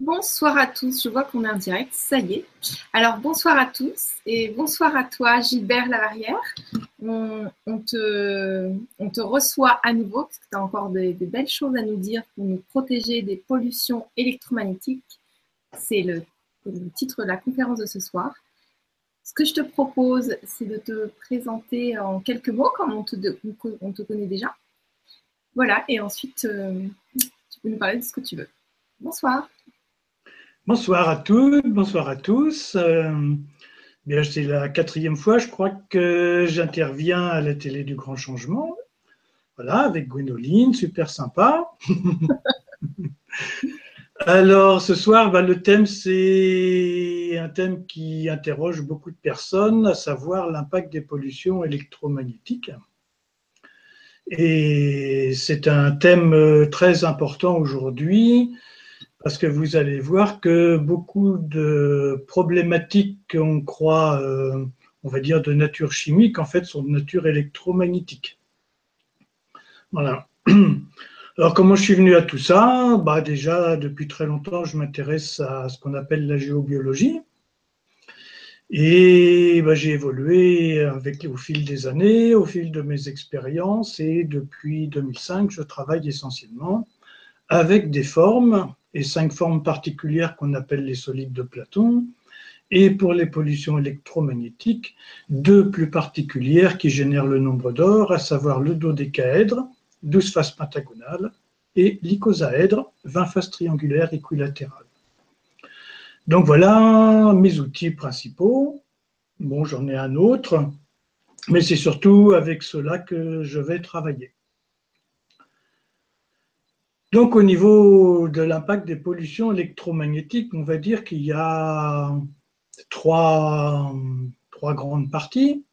Bonsoir à tous, je vois qu'on est en direct, ça y est. Alors bonsoir à tous et bonsoir à toi Gilbert Lavarrière. On, te, reçoit à nouveau parce que tu as encore des, belles choses à nous dire pour nous protéger des pollutions électromagnétiques. C'est le, titre de la conférence de ce soir. Ce que je te propose, c'est de te présenter en quelques mots comme on te, on te connaît déjà. Voilà, et ensuite euh, tu peux nous parler de ce que tu veux. Bonsoir. Bonsoir à toutes, bonsoir à tous. Euh, bien, c'est la quatrième fois, je crois, que j'interviens à la télé du Grand Changement. Voilà, avec Gwénoline, super sympa. Alors, ce soir, bah, le thème, c'est un thème qui interroge beaucoup de personnes, à savoir l'impact des pollutions électromagnétiques. Et c'est un thème euh, très important aujourd'hui parce que vous allez voir que beaucoup de problématiques qu'on croit, euh, on va dire, de nature chimique, en fait, sont de nature électromagnétique. Voilà. Alors, comment je suis venu à tout ça? Bah, Déjà, depuis très longtemps, je m'intéresse à ce qu'on appelle la géobiologie. Et bah, j'ai évolué au fil des années, au fil de mes expériences, et depuis 2005, je travaille essentiellement avec des formes et cinq formes particulières qu'on appelle les solides de Platon, et pour les pollutions électromagnétiques, deux plus particulières qui génèrent le nombre d'or, à savoir le dodécaèdre, 12 faces pentagonales, et l'icosaèdre, 20 faces triangulaires équilatérales. Donc voilà mes outils principaux. Bon, j'en ai un autre, mais c'est surtout avec cela que je vais travailler. Donc au niveau de l'impact des pollutions électromagnétiques, on va dire qu'il y a trois, grandes parties.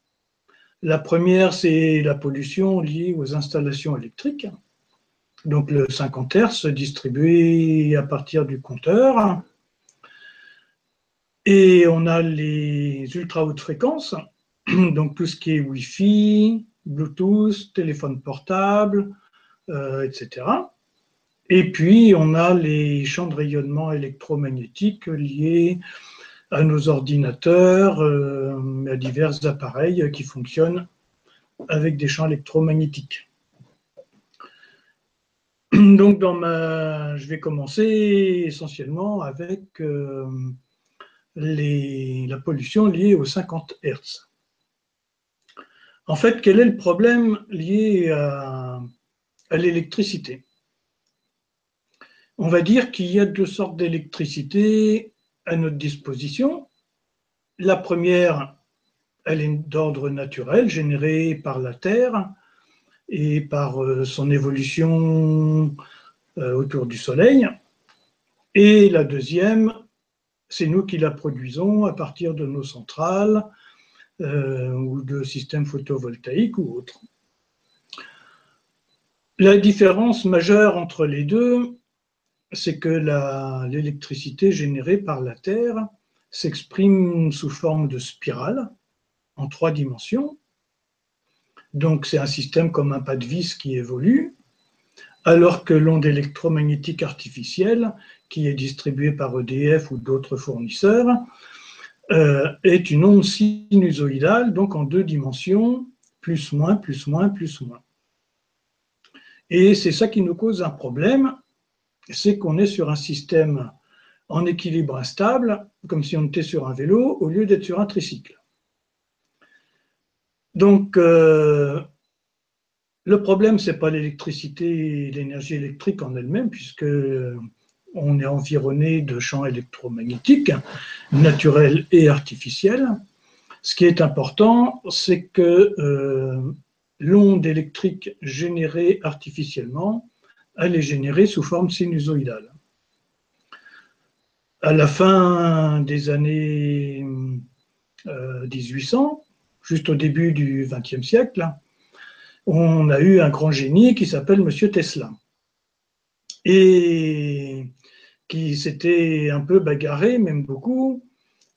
La première, c'est la pollution liée aux installations électriques. Donc le 50 Hz distribué à partir du compteur. Et on a les ultra hautes fréquences, donc tout ce qui est Wi-Fi, Bluetooth, téléphone portable, euh, etc. Et puis, on a les champs de rayonnement électromagnétiques liés à nos ordinateurs, euh, à divers appareils qui fonctionnent avec des champs électromagnétiques. Donc, dans ma, je vais commencer essentiellement avec euh, la pollution liée aux 50 Hz. En fait, quel est le problème lié à l'électricité? On va dire qu'il y a deux sortes d'électricité à notre disposition. La première, elle est d'ordre naturel, générée par la Terre et par euh, son évolution euh, autour du Soleil. Et la deuxième, c'est nous qui la produisons à partir de nos centrales euh, ou de systèmes photovoltaïques ou autres. La différence majeure entre les deux, c'est que l'électricité générée par la Terre s'exprime sous forme de spirale en trois dimensions. Donc c'est un système comme un pas de vis qui évolue, alors que l'onde électromagnétique artificielle, qui est distribuée par EDF ou d'autres fournisseurs, euh, est une onde sinusoïdale, donc en deux dimensions, plus moins, plus moins, plus moins. Et c'est ça qui nous cause un problème, c'est qu'on est sur un système en équilibre instable, comme si on était sur un vélo, au lieu d'être sur un tricycle. Donc, euh, le problème, ce n'est pas l'électricité l'énergie électrique en elle-même, puisque on est environné de champs électromagnétiques, naturels et artificiels. Ce qui est important, c'est que euh, l'onde électrique générée artificiellement elle est générée sous forme sinusoïdale. À la fin des années 1800, euh, juste au début du XXe siècle, on a eu un grand génie qui s'appelle Monsieur Tesla et qui s'était un peu bagarré, même beaucoup,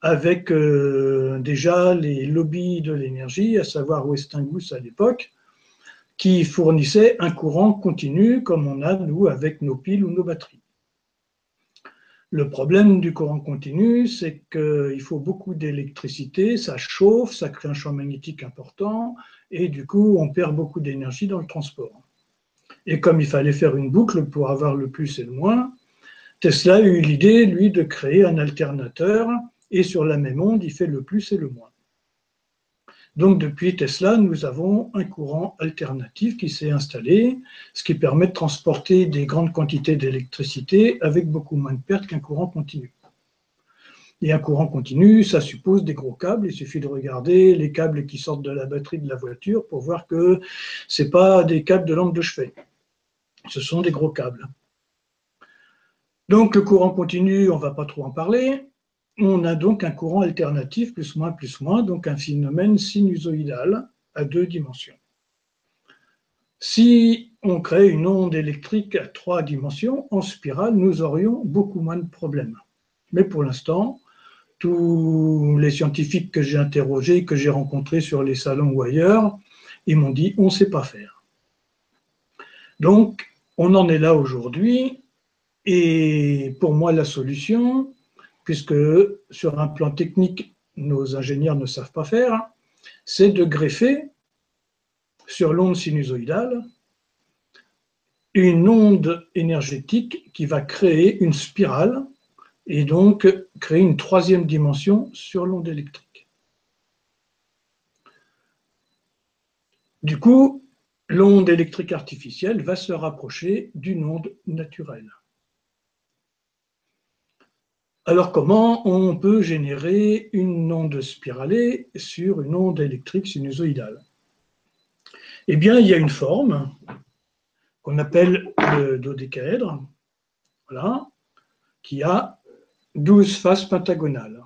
avec euh, déjà les lobbies de l'énergie, à savoir Westinghouse à l'époque, qui fournissait un courant continu comme on a nous avec nos piles ou nos batteries. Le problème du courant continu, c'est qu'il faut beaucoup d'électricité, ça chauffe, ça crée un champ magnétique important, et du coup, on perd beaucoup d'énergie dans le transport. Et comme il fallait faire une boucle pour avoir le plus et le moins, Tesla a eu l'idée, lui, de créer un alternateur, et sur la même onde, il fait le plus et le moins. Donc depuis Tesla, nous avons un courant alternatif qui s'est installé, ce qui permet de transporter des grandes quantités d'électricité avec beaucoup moins de pertes qu'un courant continu. Et un courant continu, ça suppose des gros câbles. Il suffit de regarder les câbles qui sortent de la batterie de la voiture pour voir que ce pas des câbles de lampe de chevet. Ce sont des gros câbles. Donc le courant continu, on ne va pas trop en parler on a donc un courant alternatif, plus moins, plus moins, donc un phénomène sinusoïdal à deux dimensions. Si on crée une onde électrique à trois dimensions, en spirale, nous aurions beaucoup moins de problèmes. Mais pour l'instant, tous les scientifiques que j'ai interrogés, que j'ai rencontrés sur les salons ou ailleurs, ils m'ont dit on ne sait pas faire. Donc, on en est là aujourd'hui. Et pour moi, la solution, puisque sur un plan technique, nos ingénieurs ne savent pas faire, c'est de greffer sur l'onde sinusoïdale une onde énergétique qui va créer une spirale et donc créer une troisième dimension sur l'onde électrique. Du coup, l'onde électrique artificielle va se rapprocher d'une onde naturelle. Alors comment on peut générer une onde spiralée sur une onde électrique sinusoïdale? Eh bien, il y a une forme qu'on appelle le dodécaèdre, voilà, qui a 12 faces pentagonales.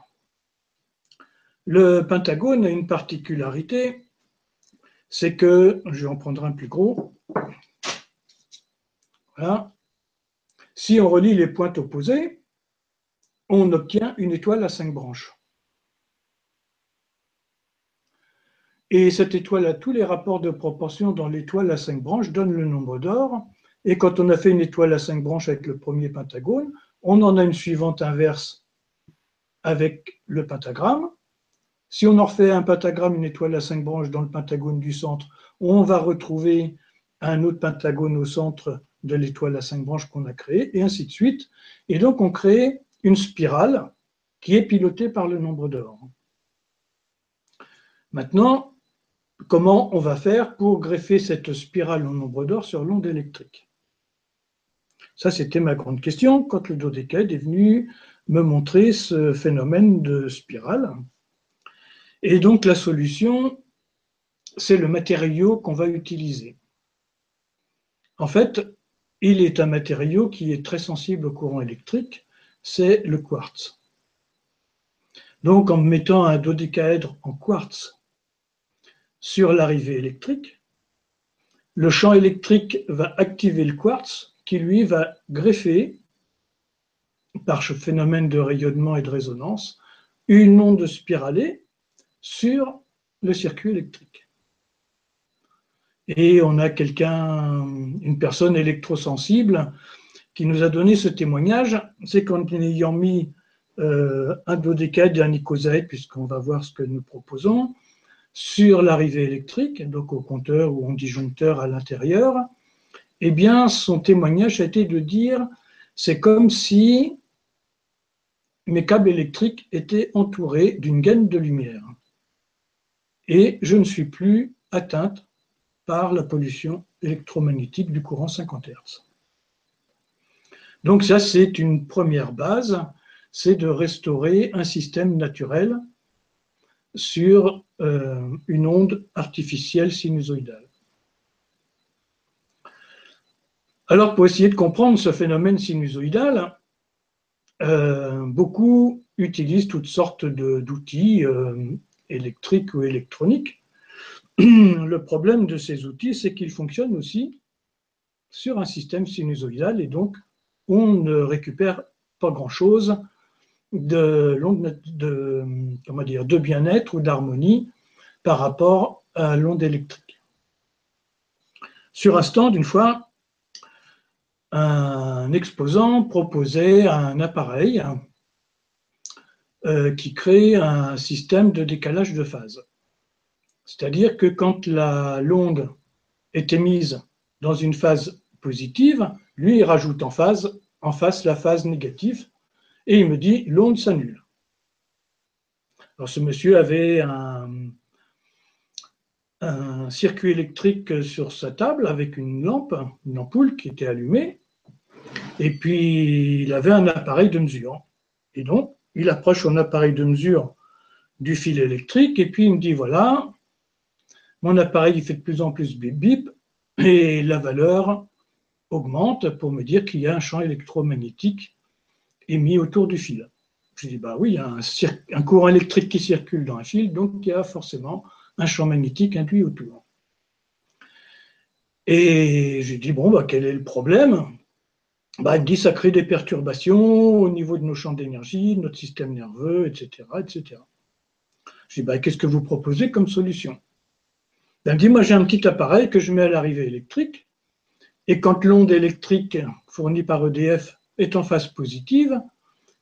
Le pentagone a une particularité, c'est que, je vais en prendre un plus gros, voilà, si on relie les pointes opposées, on obtient une étoile à cinq branches. Et cette étoile a tous les rapports de proportion dans l'étoile à cinq branches donne le nombre d'or. Et quand on a fait une étoile à cinq branches avec le premier pentagone, on en a une suivante inverse avec le pentagramme. Si on en refait un pentagramme, une étoile à cinq branches dans le pentagone du centre, on va retrouver un autre pentagone au centre de l'étoile à cinq branches qu'on a créé, et ainsi de suite. Et donc on crée une spirale qui est pilotée par le nombre d'or. Maintenant, comment on va faire pour greffer cette spirale au nombre d'or sur l'onde électrique? Ça, c'était ma grande question quand le dodécaèdre est venu me montrer ce phénomène de spirale. Et donc, la solution, c'est le matériau qu'on va utiliser. En fait, il est un matériau qui est très sensible au courant électrique c'est le quartz. Donc en mettant un dodécaèdre en quartz sur l'arrivée électrique, le champ électrique va activer le quartz qui lui va greffer, par ce phénomène de rayonnement et de résonance, une onde spiralée sur le circuit électrique. Et on a quelqu'un, une personne électrosensible qui nous a donné ce témoignage, c'est qu'en ayant mis euh, un dodécaèdre et un icosaèdre, puisqu'on va voir ce que nous proposons, sur l'arrivée électrique, donc au compteur ou en disjoncteur à l'intérieur, eh bien, son témoignage a été de dire c'est comme si mes câbles électriques étaient entourés d'une gaine de lumière. Et je ne suis plus atteinte par la pollution électromagnétique du courant 50 Hz. Donc ça, c'est une première base, c'est de restaurer un système naturel sur euh, une onde artificielle sinusoïdale. Alors pour essayer de comprendre ce phénomène sinusoïdal, euh, beaucoup utilisent toutes sortes d'outils euh, électriques ou électroniques. Le problème de ces outils, c'est qu'ils fonctionnent aussi sur un système sinusoïdal et donc on ne récupère pas grand-chose de, bien-être ou d'harmonie par rapport à l'onde électrique. Sur un stand, une fois, un exposant proposait un appareil euh, qui crée un système de décalage de phase. C'est-à-dire que quand l'onde est émise dans une phase lui, il rajoute en, phase, en face la phase négative et il me dit l'onde s'annule. Alors ce monsieur avait un, un circuit électrique sur sa table avec une lampe, une ampoule qui était allumée, et puis il avait un appareil de mesure. Et donc, il approche son appareil de mesure du fil électrique, et puis il me dit voilà, mon appareil il fait de plus en plus bip bip, et la valeur augmente pour me dire qu'il y a un champ électromagnétique émis autour du fil. Je dis bah oui, il y a un, courant électrique qui circule dans un fil, donc il y a forcément un champ magnétique induit autour. Et j'ai dit, bon, bah, quel est le problème? Bah, Il dit, ça crée des perturbations au niveau de nos champs d'énergie, notre système nerveux, etc. etc. Je dis, bah, qu'est-ce que vous proposez comme solution? Ben, Il dit, moi j'ai un petit appareil que je mets à l'arrivée électrique, et quand l'onde électrique fournie par EDF est en phase positive,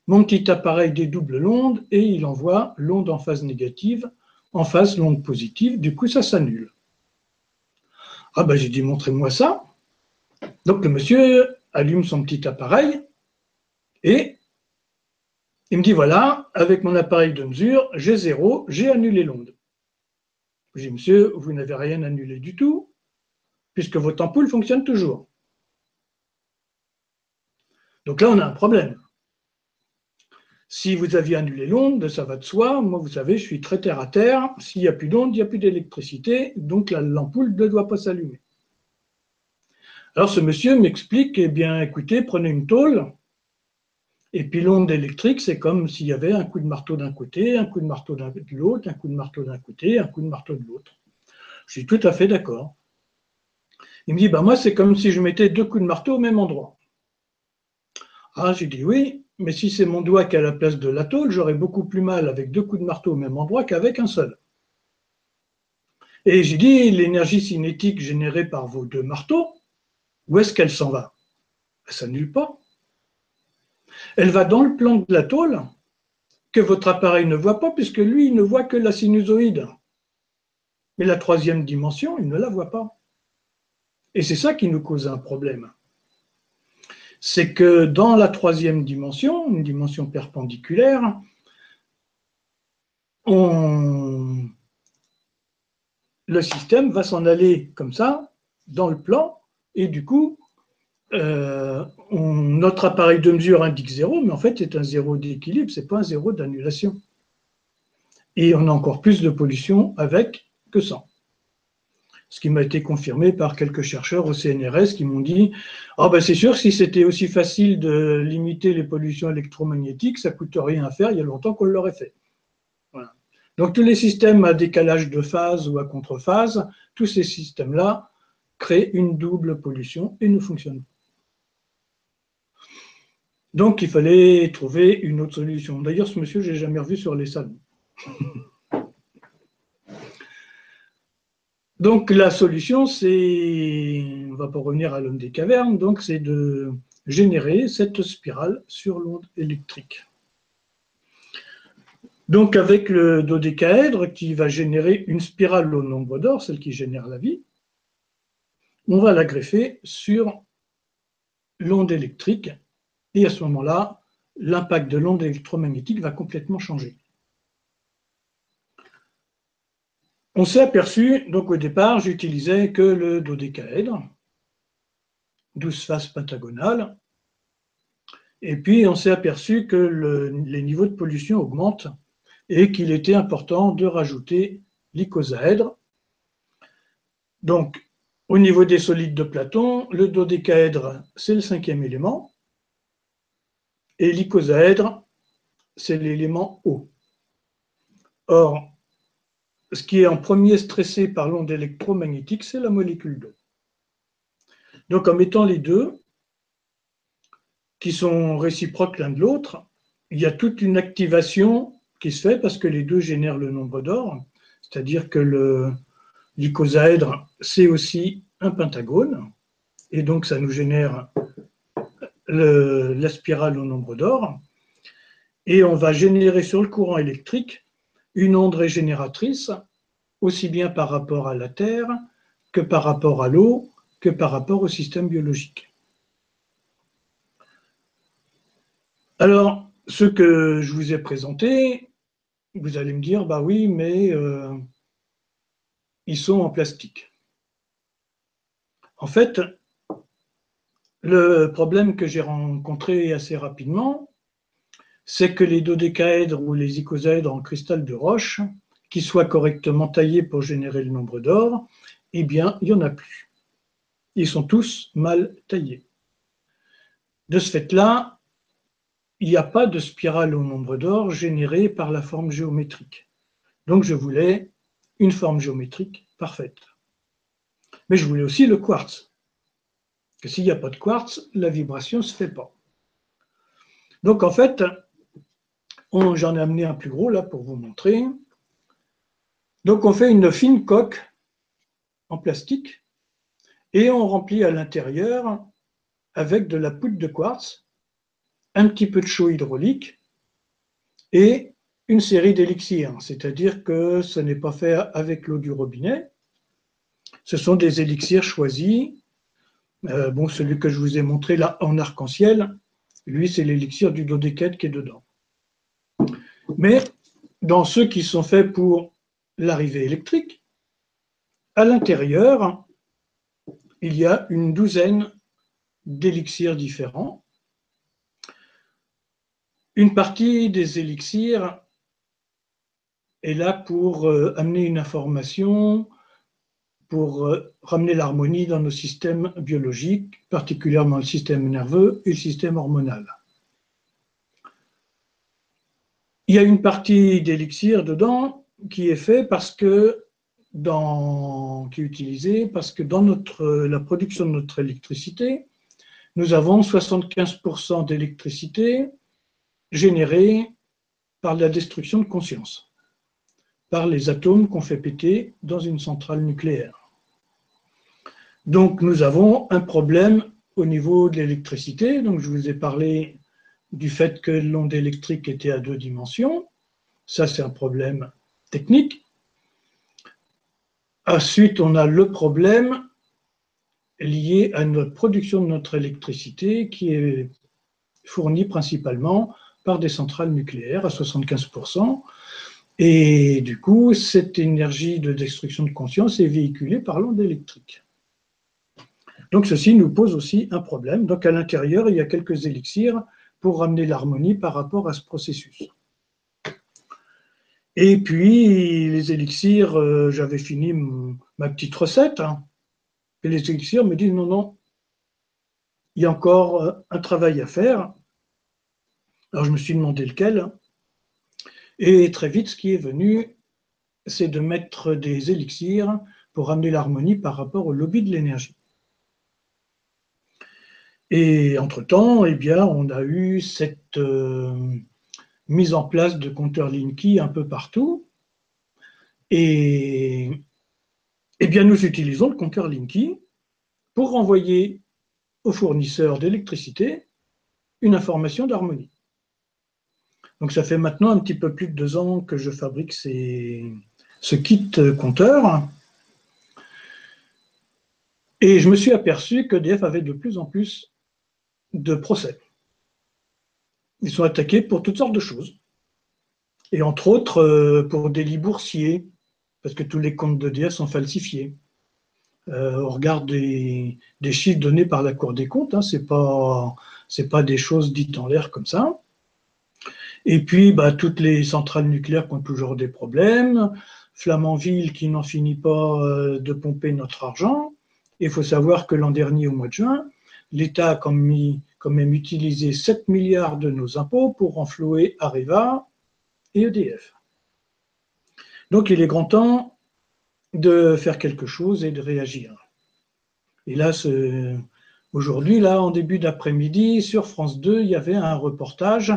mon petit appareil dédouble l'onde et il envoie l'onde en phase négative en face l'onde positive, du coup ça s'annule. Ah ben j'ai dit montrez-moi ça. Donc le monsieur allume son petit appareil et il me dit voilà, avec mon appareil de mesure, j'ai zéro, j'ai annulé l'onde. J'ai dit monsieur, vous n'avez rien annulé du tout, puisque votre ampoule fonctionne toujours. Donc là, on a un problème. Si vous aviez annulé l'onde, ça va de soi. Moi, vous savez, je suis très terre à terre. S'il n'y a plus d'onde, il n'y a plus d'électricité. Donc l'ampoule ne doit pas s'allumer. Alors ce monsieur m'explique, eh bien écoutez, prenez une tôle, et puis l'onde électrique, c'est comme s'il y avait un coup de marteau d'un côté, un coup de marteau de l'autre, un coup de marteau d'un côté, un coup de marteau de l'autre. Je suis tout à fait d'accord. Il me dit, bah moi, c'est comme si je mettais deux coups de marteau au même endroit. Ah, j'ai dit oui, mais si c'est mon doigt qui est à la place de la tôle, j'aurais beaucoup plus mal avec deux coups de marteau au même endroit qu'avec un seul. Et j'ai dit, l'énergie cinétique générée par vos deux marteaux, où est-ce qu'elle s'en va? Elle s'annule pas. Elle va dans le plan de la tôle que votre appareil ne voit pas, puisque lui, il ne voit que la sinusoïde. Mais la troisième dimension, il ne la voit pas. Et c'est ça qui nous cause un problème c'est que dans la troisième dimension, une dimension perpendiculaire, le système va s'en aller comme ça, dans le plan, et du coup, euh, notre appareil de mesure indique zéro, mais en fait, c'est un zéro d'équilibre, ce n'est pas un zéro d'annulation. Et on a encore plus de pollution avec que sans ce qui m'a été confirmé par quelques chercheurs au CNRS qui m'ont dit Ah, ben c'est sûr, si c'était aussi facile de limiter les pollutions électromagnétiques, ça ne coûte rien à faire, il y a longtemps qu'on l'aurait fait. Donc, tous les systèmes à décalage de phase ou à contrephase, tous ces systèmes-là créent une double pollution et ne fonctionnent pas. Donc, il fallait trouver une autre solution. D'ailleurs, ce monsieur, je n'ai jamais revu sur les salons. Donc la solution, c'est, on va pas revenir à l'homme des cavernes, donc c'est de générer cette spirale sur l'onde électrique. Donc avec le dodécaèdre qui va générer une spirale au nombre d'or, celle qui génère la vie, on va la greffer sur l'onde électrique et à ce moment-là, l'impact de l'onde électromagnétique va complètement changer. On s'est aperçu, donc au départ, j'utilisais que le dodécaèdre, 12 faces pentagonales, et puis on s'est aperçu que les niveaux de pollution augmentent et qu'il était important de rajouter l'icosaèdre. Donc, au niveau des solides de Platon, le dodécaèdre, c'est le cinquième élément, et l'icosaèdre, c'est l'élément eau. Or, ce qui est en premier stressé par l'onde électromagnétique, c'est la molécule d'eau. Donc en mettant les deux, qui sont réciproques l'un de l'autre, il y a toute une activation qui se fait parce que les deux génèrent le nombre d'or, c'est-à-dire que l'icosaèdre, c'est aussi un pentagone, et donc ça nous génère la spirale au nombre d'or. Et on va générer sur le courant électrique une onde régénératrice, aussi bien par rapport à la Terre que par rapport à l'eau, que par rapport au système biologique. Alors, ce que je vous ai présenté, vous allez me dire, bah oui, mais euh, ils sont en plastique. En fait, le problème que j'ai rencontré assez rapidement, c'est que les dodécaèdres ou les icosaèdres en cristal de roche, qui soient correctement taillés pour générer le nombre d'or, eh bien, il n'y en a plus. Ils sont tous mal taillés. De ce fait-là, il n'y a pas de spirale au nombre d'or générée par la forme géométrique. Donc je voulais une forme géométrique parfaite. Mais je voulais aussi le quartz. Que s'il n'y a pas de quartz, la vibration ne se fait pas. Donc en fait, J'en ai amené un plus gros là pour vous montrer. Donc on fait une fine coque en plastique et on remplit à l'intérieur avec de la poudre de quartz, un petit peu de chaud hydraulique et une série d'élixirs. C'est-à-dire que ce n'est pas fait avec l'eau du robinet. Ce sont des élixirs choisis. Euh, bon, celui que je vous ai montré là en arc-en-ciel, lui, c'est l'élixir du dodécaèdre qui est dedans. Mais dans ceux qui sont faits pour l'arrivée électrique, à l'intérieur, il y a une douzaine d'élixirs différents. Une partie des élixirs est là pour euh, amener une information, pour euh, ramener l'harmonie dans nos systèmes biologiques, particulièrement le système nerveux et le système hormonal. Il y a une partie d'élixir dedans qui est fait parce que dans, qui est utilisée parce que dans notre, la production de notre électricité, nous avons 75% d'électricité générée par la destruction de conscience, par les atomes qu'on fait péter dans une centrale nucléaire. Donc nous avons un problème au niveau de l'électricité. Donc je vous ai parlé du fait que l'onde électrique était à deux dimensions. Ça, c'est un problème technique. Ensuite, on a le problème lié à notre production de notre électricité qui est fournie principalement par des centrales nucléaires à 75%. Et du coup, cette énergie de destruction de conscience est véhiculée par l'onde électrique. Donc ceci nous pose aussi un problème. Donc à l'intérieur, il y a quelques élixirs pour ramener l'harmonie par rapport à ce processus. Et puis, les élixirs, euh, j'avais fini ma petite recette. Hein. et les élixirs me disent non, non, il y a encore euh, un travail à faire. Alors, je me suis demandé lequel. Et très vite, ce qui est venu, c'est de mettre des élixirs pour ramener l'harmonie par rapport au lobby de l'énergie. Et entre-temps, eh bien, on a eu cette euh, mise en place de compteurs Linky un peu partout. Et eh bien, nous utilisons le compteur Linky pour renvoyer aux fournisseurs d'électricité une information d'harmonie. Donc ça fait maintenant un petit peu plus de deux ans que je fabrique ce kit compteur. Et je me suis aperçu que DF avait de plus en plus de procès. Ils sont attaqués pour toutes sortes de choses. Et entre autres, euh, pour délits boursiers, parce que tous les comptes d'EDF sont falsifiés. Euh, on regarde des, chiffres donnés par la Cour des comptes, hein, ce n'est pas, des choses dites en l'air comme ça. Et puis, bah, toutes les centrales nucléaires qui ont toujours des problèmes, Flamanville qui n'en finit pas euh, de pomper notre argent. Il faut savoir que l'an dernier, au mois de juin, l'État a quand même utilisé 7 milliards de nos impôts pour renflouer Areva et EDF. Donc il est grand temps de faire quelque chose et de réagir. Et là, aujourd'hui, là, en début d'après-midi, sur France 2, il y avait un reportage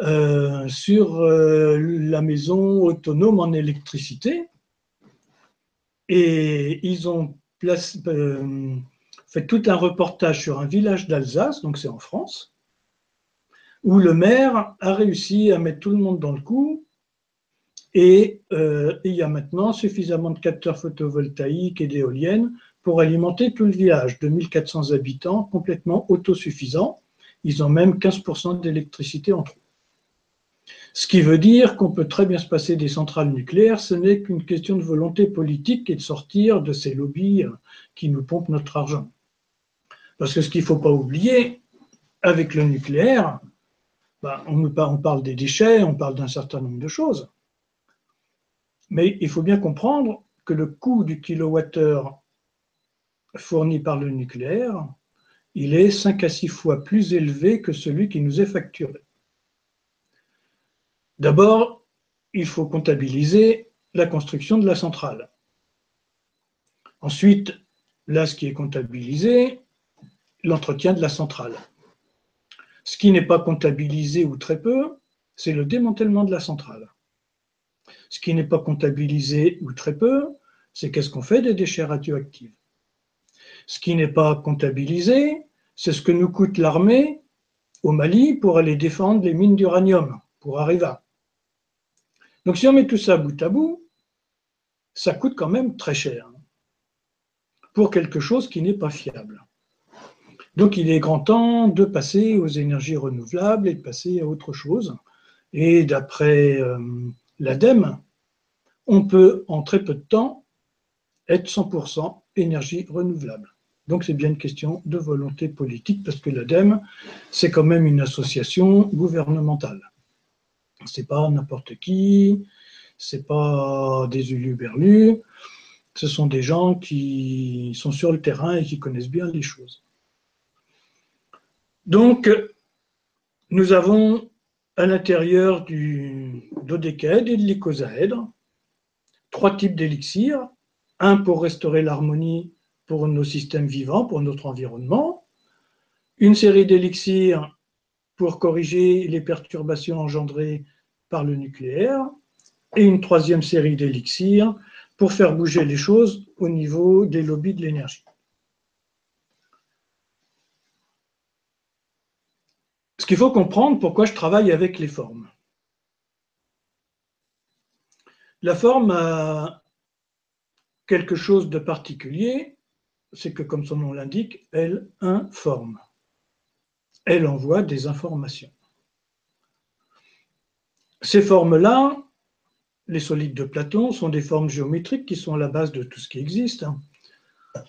euh, sur euh, la maison autonome en électricité. Et ils ont placé, euh, fait tout un reportage sur un village d'Alsace, donc c'est en France, où le maire a réussi à mettre tout le monde dans le coup. Et euh, il y a maintenant suffisamment de capteurs photovoltaïques et d'éoliennes pour alimenter tout le village de 1400 habitants, complètement autosuffisant. Ils ont même 15% d'électricité en trop. Ce qui veut dire qu'on peut très bien se passer des centrales nucléaires, ce n'est qu'une question de volonté politique et de sortir de ces lobbies qui nous pompent notre argent. Parce que ce qu'il ne faut pas oublier, avec le nucléaire, bah, on, parle des déchets, on parle d'un certain nombre de choses. Mais il faut bien comprendre que le coût du kilowattheure fourni par le nucléaire, il est 5 à 6 fois plus élevé que celui qui nous est facturé. D'abord, il faut comptabiliser la construction de la centrale. Ensuite, là, ce qui est comptabilisé, l'entretien de la centrale. Ce qui n'est pas comptabilisé ou très peu, c'est le démantèlement de la centrale. Ce qui n'est pas comptabilisé ou très peu, c'est qu'est-ce qu'on fait des déchets radioactifs. Ce qui n'est pas comptabilisé, c'est ce que nous coûte l'armée au Mali pour aller défendre les mines d'uranium, pour Arriva. Donc si on met tout ça bout à bout, ça coûte quand même très cher pour quelque chose qui n'est pas fiable. Donc il est grand temps de passer aux énergies renouvelables et de passer à autre chose. Et d'après euh, l'ADEME, on peut en très peu de temps être 100% énergie renouvelable. Donc c'est bien une question de volonté politique parce que l'ADEME, c'est quand même une association gouvernementale. C'est pas n'importe qui, c'est pas des uluberlus, ce sont des gens qui sont sur le terrain et qui connaissent bien les choses. Donc, nous avons à l'intérieur du dodécaèdre et de l'icosaèdre trois types d'élixirs. Un pour restaurer l'harmonie pour nos systèmes vivants, pour notre environnement. Une série d'élixirs pour corriger les perturbations engendrées par le nucléaire. Et une troisième série d'élixirs pour faire bouger les choses au niveau des lobbies de l'énergie. Ce qu'il faut comprendre, pourquoi je travaille avec les formes. La forme a quelque chose de particulier, c'est que comme son nom l'indique, elle informe. Elle envoie des informations. Ces formes-là, les solides de Platon, sont des formes géométriques qui sont à la base de tout ce qui existe.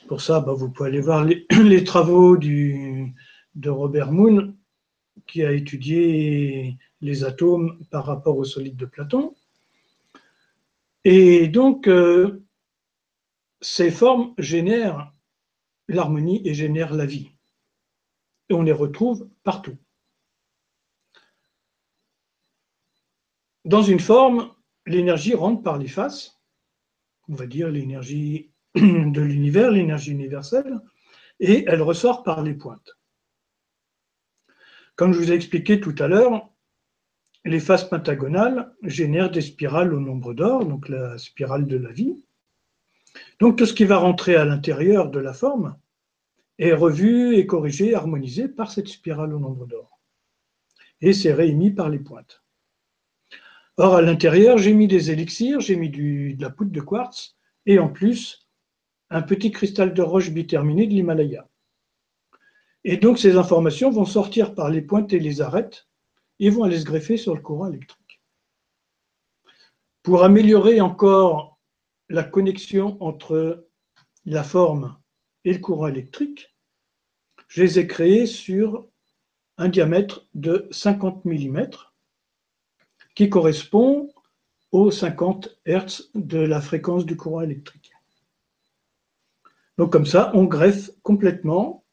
Pour ça, bah, vous pouvez aller voir les, travaux de Robert Moon qui a étudié les atomes par rapport aux solides de Platon. Et donc, euh, ces formes génèrent l'harmonie et génèrent la vie. Et on les retrouve partout. Dans une forme, l'énergie rentre par les faces, on va dire l'énergie de l'univers, l'énergie universelle, et elle ressort par les pointes. Comme je vous ai expliqué tout à l'heure, les faces pentagonales génèrent des spirales au nombre d'or, donc la spirale de la vie. Donc tout ce qui va rentrer à l'intérieur de la forme est revu et corrigé, harmonisé par cette spirale au nombre d'or. Et c'est réémis par les pointes. Or, à l'intérieur, j'ai mis des élixirs, j'ai mis de la poudre de quartz et en plus un petit cristal de roche biterminé de l'Himalaya. Et donc ces informations vont sortir par les pointes et les arêtes et vont aller se greffer sur le courant électrique. Pour améliorer encore la connexion entre la forme et le courant électrique, je les ai créés sur un diamètre de 50 mm qui correspond aux 50 Hz de la fréquence du courant électrique. Donc comme ça, on greffe complètement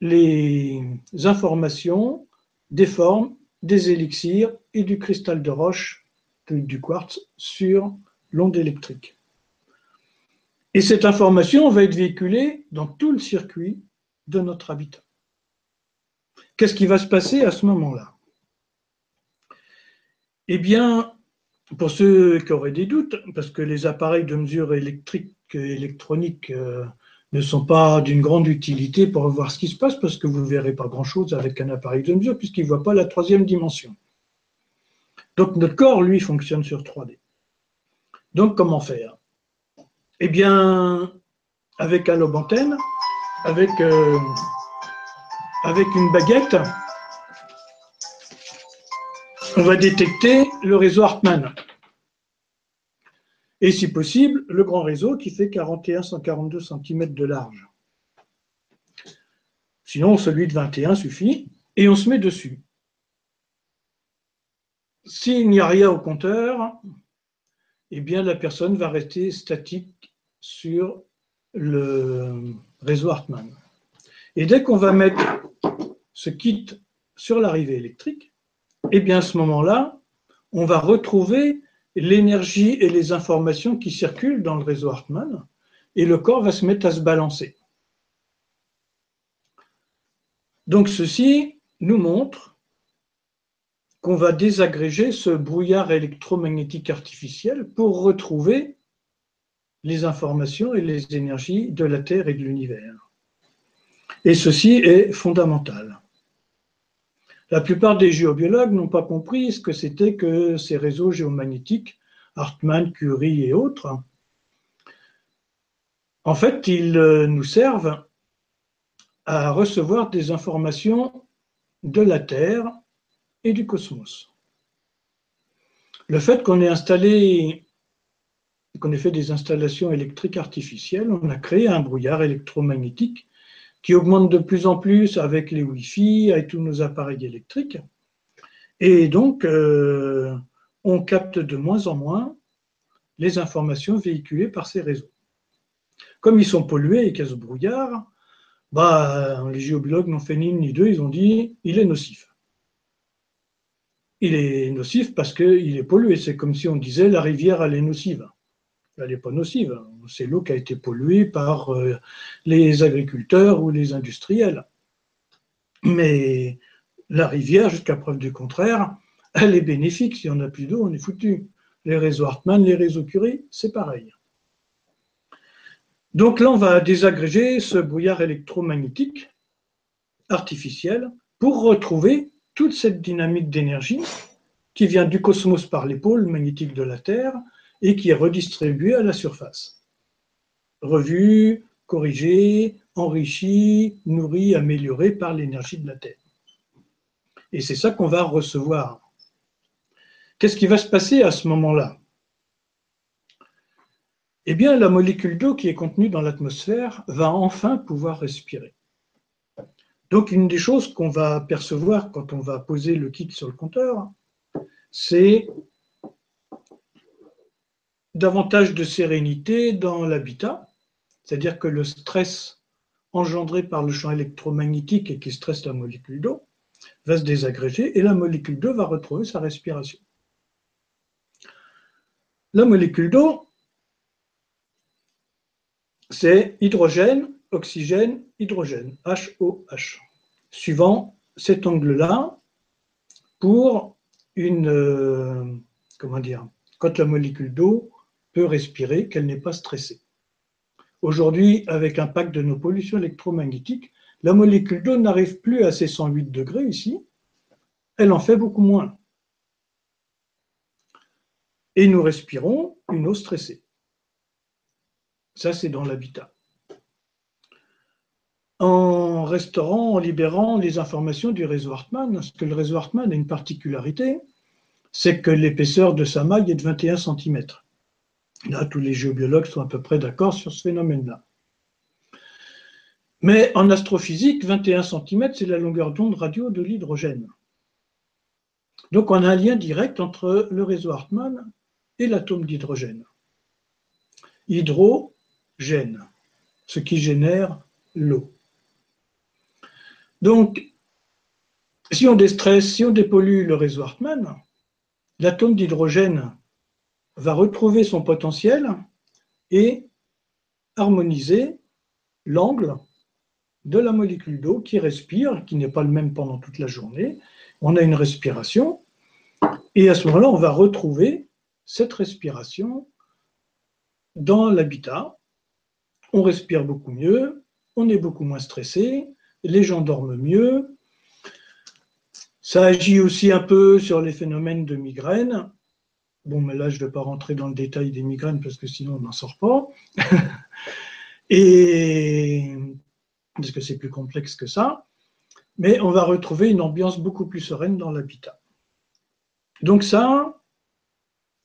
les informations des formes, des élixirs et du cristal de roche, du quartz, sur l'onde électrique. Et cette information va être véhiculée dans tout le circuit de notre habitat. Qu'est-ce qui va se passer à ce moment-là? Eh bien, pour ceux qui auraient des doutes, parce que les appareils de mesure électrique, électronique euh, ne sont pas d'une grande utilité pour voir ce qui se passe parce que vous ne verrez pas grand-chose avec un appareil de mesure puisqu'il ne voit pas la troisième dimension. Donc notre corps, lui, fonctionne sur 3D. Donc comment faire? Eh bien, avec un lobe antenne, avec, euh, avec une baguette, on va détecter le réseau Hartmann. Et si possible, le grand réseau qui fait 41-142 cm de large. Sinon, celui de 21 suffit, et on se met dessus. S'il n'y a rien au compteur, eh bien la personne va rester statique sur le réseau Hartmann. Et dès qu'on va mettre ce kit sur l'arrivée électrique, eh bien à ce moment-là, on va retrouver l'énergie et les informations qui circulent dans le réseau Hartmann, et le corps va se mettre à se balancer. Donc ceci nous montre qu'on va désagréger ce brouillard électromagnétique artificiel pour retrouver les informations et les énergies de la Terre et de l'univers. Et ceci est fondamental. La plupart des géobiologues n'ont pas compris ce que c'était que ces réseaux géomagnétiques, Hartmann, Curie et autres. En fait, ils euh, nous servent à recevoir des informations de la Terre et du cosmos. Le fait qu'on ait installé, qu'on ait fait des installations électriques artificielles, on a créé un brouillard électromagnétique qui augmente de plus en plus avec les Wi-Fi, avec tous nos appareils électriques. Et donc, euh, on capte de moins en moins les informations véhiculées par ces réseaux. Comme ils sont pollués et qu'il y a ce brouillard, bah, les géobiologues n'ont fait ni une ni deux, ils ont dit il est nocif. Il est nocif parce qu'il est pollué. C'est comme si on disait la rivière, elle est nocive elle n'est pas nocive. C'est l'eau qui a été polluée par euh, les agriculteurs ou les industriels. Mais la rivière, jusqu'à preuve du contraire, elle est bénéfique. Si on n'a plus d'eau, on est foutu. Les réseaux Hartmann, les réseaux Curie, c'est pareil. Donc là, on va désagréger ce brouillard électromagnétique artificiel pour retrouver toute cette dynamique d'énergie qui vient du cosmos par les pôles magnétiques de la Terre et qui est redistribué à la surface. Revu, corrigé, enrichi, nourri, amélioré par l'énergie de la Terre. Et c'est ça qu'on va recevoir. Qu'est-ce qui va se passer à ce moment-là? Eh bien, la molécule d'eau qui est contenue dans l'atmosphère va enfin pouvoir respirer. Donc, une des choses qu'on va percevoir quand on va poser le kit sur le compteur, c'est davantage de sérénité dans l'habitat, c'est-à-dire que le stress engendré par le champ électromagnétique et qui stresse la molécule d'eau va se désagréger et la molécule d'eau va retrouver sa respiration. La molécule d'eau, c'est hydrogène, oxygène, hydrogène, HOH, suivant cet angle-là pour une, euh, comment dire, quand la molécule d'eau respirer, qu'elle n'est pas stressée. Aujourd'hui, avec l'impact de nos pollutions électromagnétiques, la molécule d'eau n'arrive plus à ses 108 degrés ici, elle en fait beaucoup moins. Et nous respirons une eau stressée. Ça, c'est dans l'habitat. En restaurant, en libérant les informations du réseau Hartmann, parce que le réseau Hartmann a une particularité, c'est que l'épaisseur de sa maille est de 21 cm. Là, tous les géobiologues sont à peu près d'accord sur ce phénomène-là. Mais en astrophysique, 21 cm, c'est la longueur d'onde radio de l'hydrogène. Donc on a un lien direct entre le réseau Hartmann et l'atome d'hydrogène. Hydrogène, ce qui génère l'eau. Donc, si on déstresse, si on dépollue le réseau Hartmann, l'atome d'hydrogène va retrouver son potentiel et harmoniser l'angle de la molécule d'eau qui respire, qui n'est pas le même pendant toute la journée. On a une respiration et à ce moment-là, on va retrouver cette respiration dans l'habitat. on respire beaucoup mieux, on est beaucoup moins stressé, les gens dorment mieux. Ça agit aussi un peu sur les phénomènes de migraine. Bon, mais là, je ne vais pas rentrer dans le détail des migraines parce que sinon, on n'en sort pas. Et parce que c'est plus complexe que ça. Mais on va retrouver une ambiance beaucoup plus sereine dans l'habitat. Donc ça,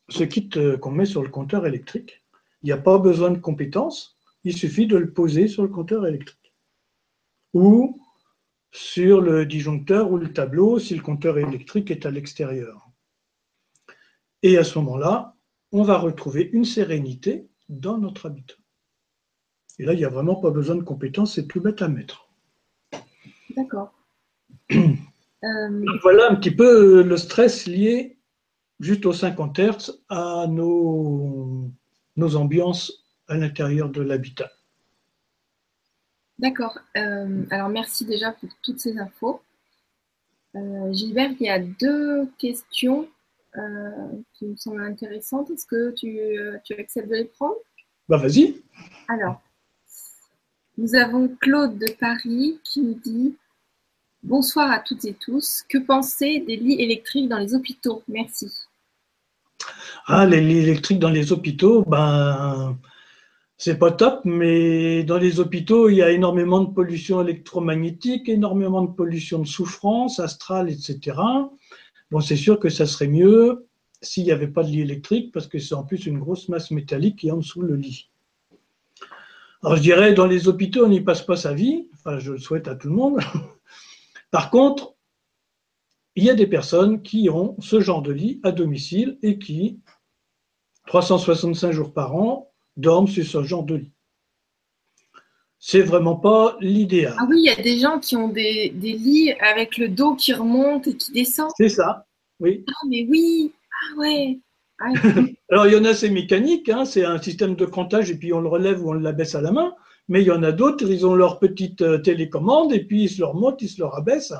ce kit euh, qu'on met sur le compteur électrique, il n'y a pas besoin de compétences, il suffit de le poser sur le compteur électrique. Ou sur le disjoncteur ou le tableau si le compteur électrique est à l'extérieur. Et à ce moment-là, on va retrouver une sérénité dans notre habitat. Et là, il n'y a vraiment pas besoin de compétences, c'est tout bête à mettre. D'accord. Euh, voilà un petit peu le stress lié juste aux 50 Hz à nos, nos ambiances à l'intérieur de l'habitat. D'accord. Euh, alors merci déjà pour toutes ces infos. Euh, Gilbert, il y a deux questions qui me semblent intéressantes. Est-ce que tu, tu, acceptes de les prendre? Bah vas-y. Alors, nous avons Claude de Paris qui nous dit Bonsoir à toutes et tous. Que penser des lits électriques dans les hôpitaux? Merci. Ah, les lits électriques dans les hôpitaux, ben, c'est pas top, mais dans les hôpitaux, il y a énormément de pollution électromagnétique, énormément de pollution de souffrance astrale, etc. Bon, c'est sûr que ça serait mieux s'il n'y avait pas de lit électrique, parce que c'est en plus une grosse masse métallique qui est en dessous le lit. Alors je dirais, dans les hôpitaux, on n'y passe pas sa vie, enfin je le souhaite à tout le monde, Par contre, il y a des personnes qui ont ce genre de lit à domicile et qui, 365 jours par an, dorment sur ce genre de lit. C'est vraiment pas l'idéal. Ah oui, il y a des gens qui ont des, lits avec le dos qui remonte et qui descend. C'est ça, oui. Ah mais oui, ah ouais. Ah, Alors il y en a, c'est mécanique, hein, c'est un système de comptage et puis on le relève ou on l'abaisse à la main. Mais il y en a d'autres, ils ont leur petite euh, télécommande et puis ils se leur montent, ils se leur abaissent.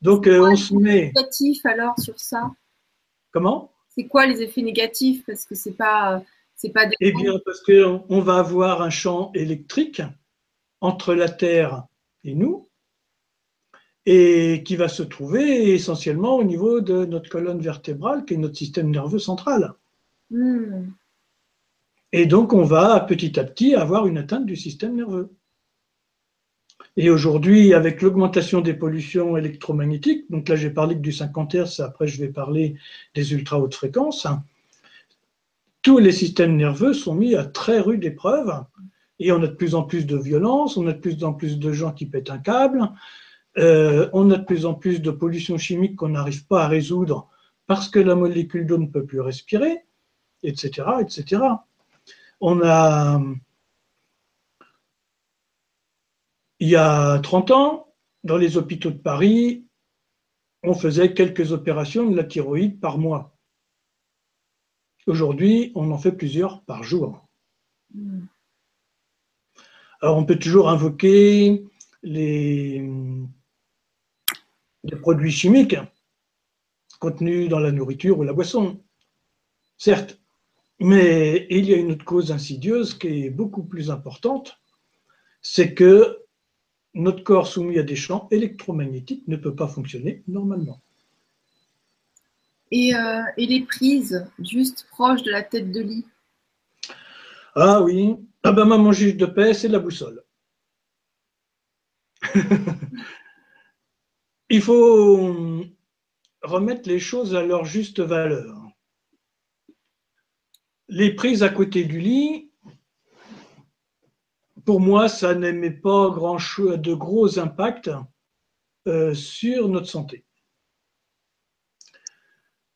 Donc euh, on se met. Négatifs alors sur ça? Comment? C'est quoi les effets négatifs? Parce que c'est pas c'est pas. Des... Eh bien parce qu'on va avoir un champ électrique entre la Terre et nous et qui va se trouver essentiellement au niveau de notre colonne vertébrale, qui est notre système nerveux central. Hmm. Et donc, on va petit à petit avoir une atteinte du système nerveux. Et aujourd'hui, avec l'augmentation des pollutions électromagnétiques, donc là j'ai parlé que du 50 Hz, après je vais parler des ultra hautes fréquences, tous les systèmes nerveux sont mis à très rude épreuve et on a de plus en plus de violence, on a de plus en plus de gens qui pètent un câble, euh, on a de plus en plus de pollution chimique qu'on n'arrive pas à résoudre parce que la molécule d'eau ne peut plus respirer, etc., etc. On a, il y a 30 ans, dans les hôpitaux de Paris, on faisait quelques opérations de la thyroïde par mois. Aujourd'hui, on en fait plusieurs par jour. Alors, on peut toujours invoquer les, les, produits chimiques contenus dans la nourriture ou la boisson. Certes, mais il y a une autre cause insidieuse qui est beaucoup plus importante, c'est que notre corps soumis à des champs électromagnétiques ne peut pas fonctionner normalement. Et, euh, les prises juste proches de la tête de lit? Ah oui, ah ben maman juge de paix, c'est la boussole. Il faut remettre les choses à leur juste valeur les prises à côté du lit, pour moi, ça n'émet pas grand chose, de gros impacts euh, sur notre santé.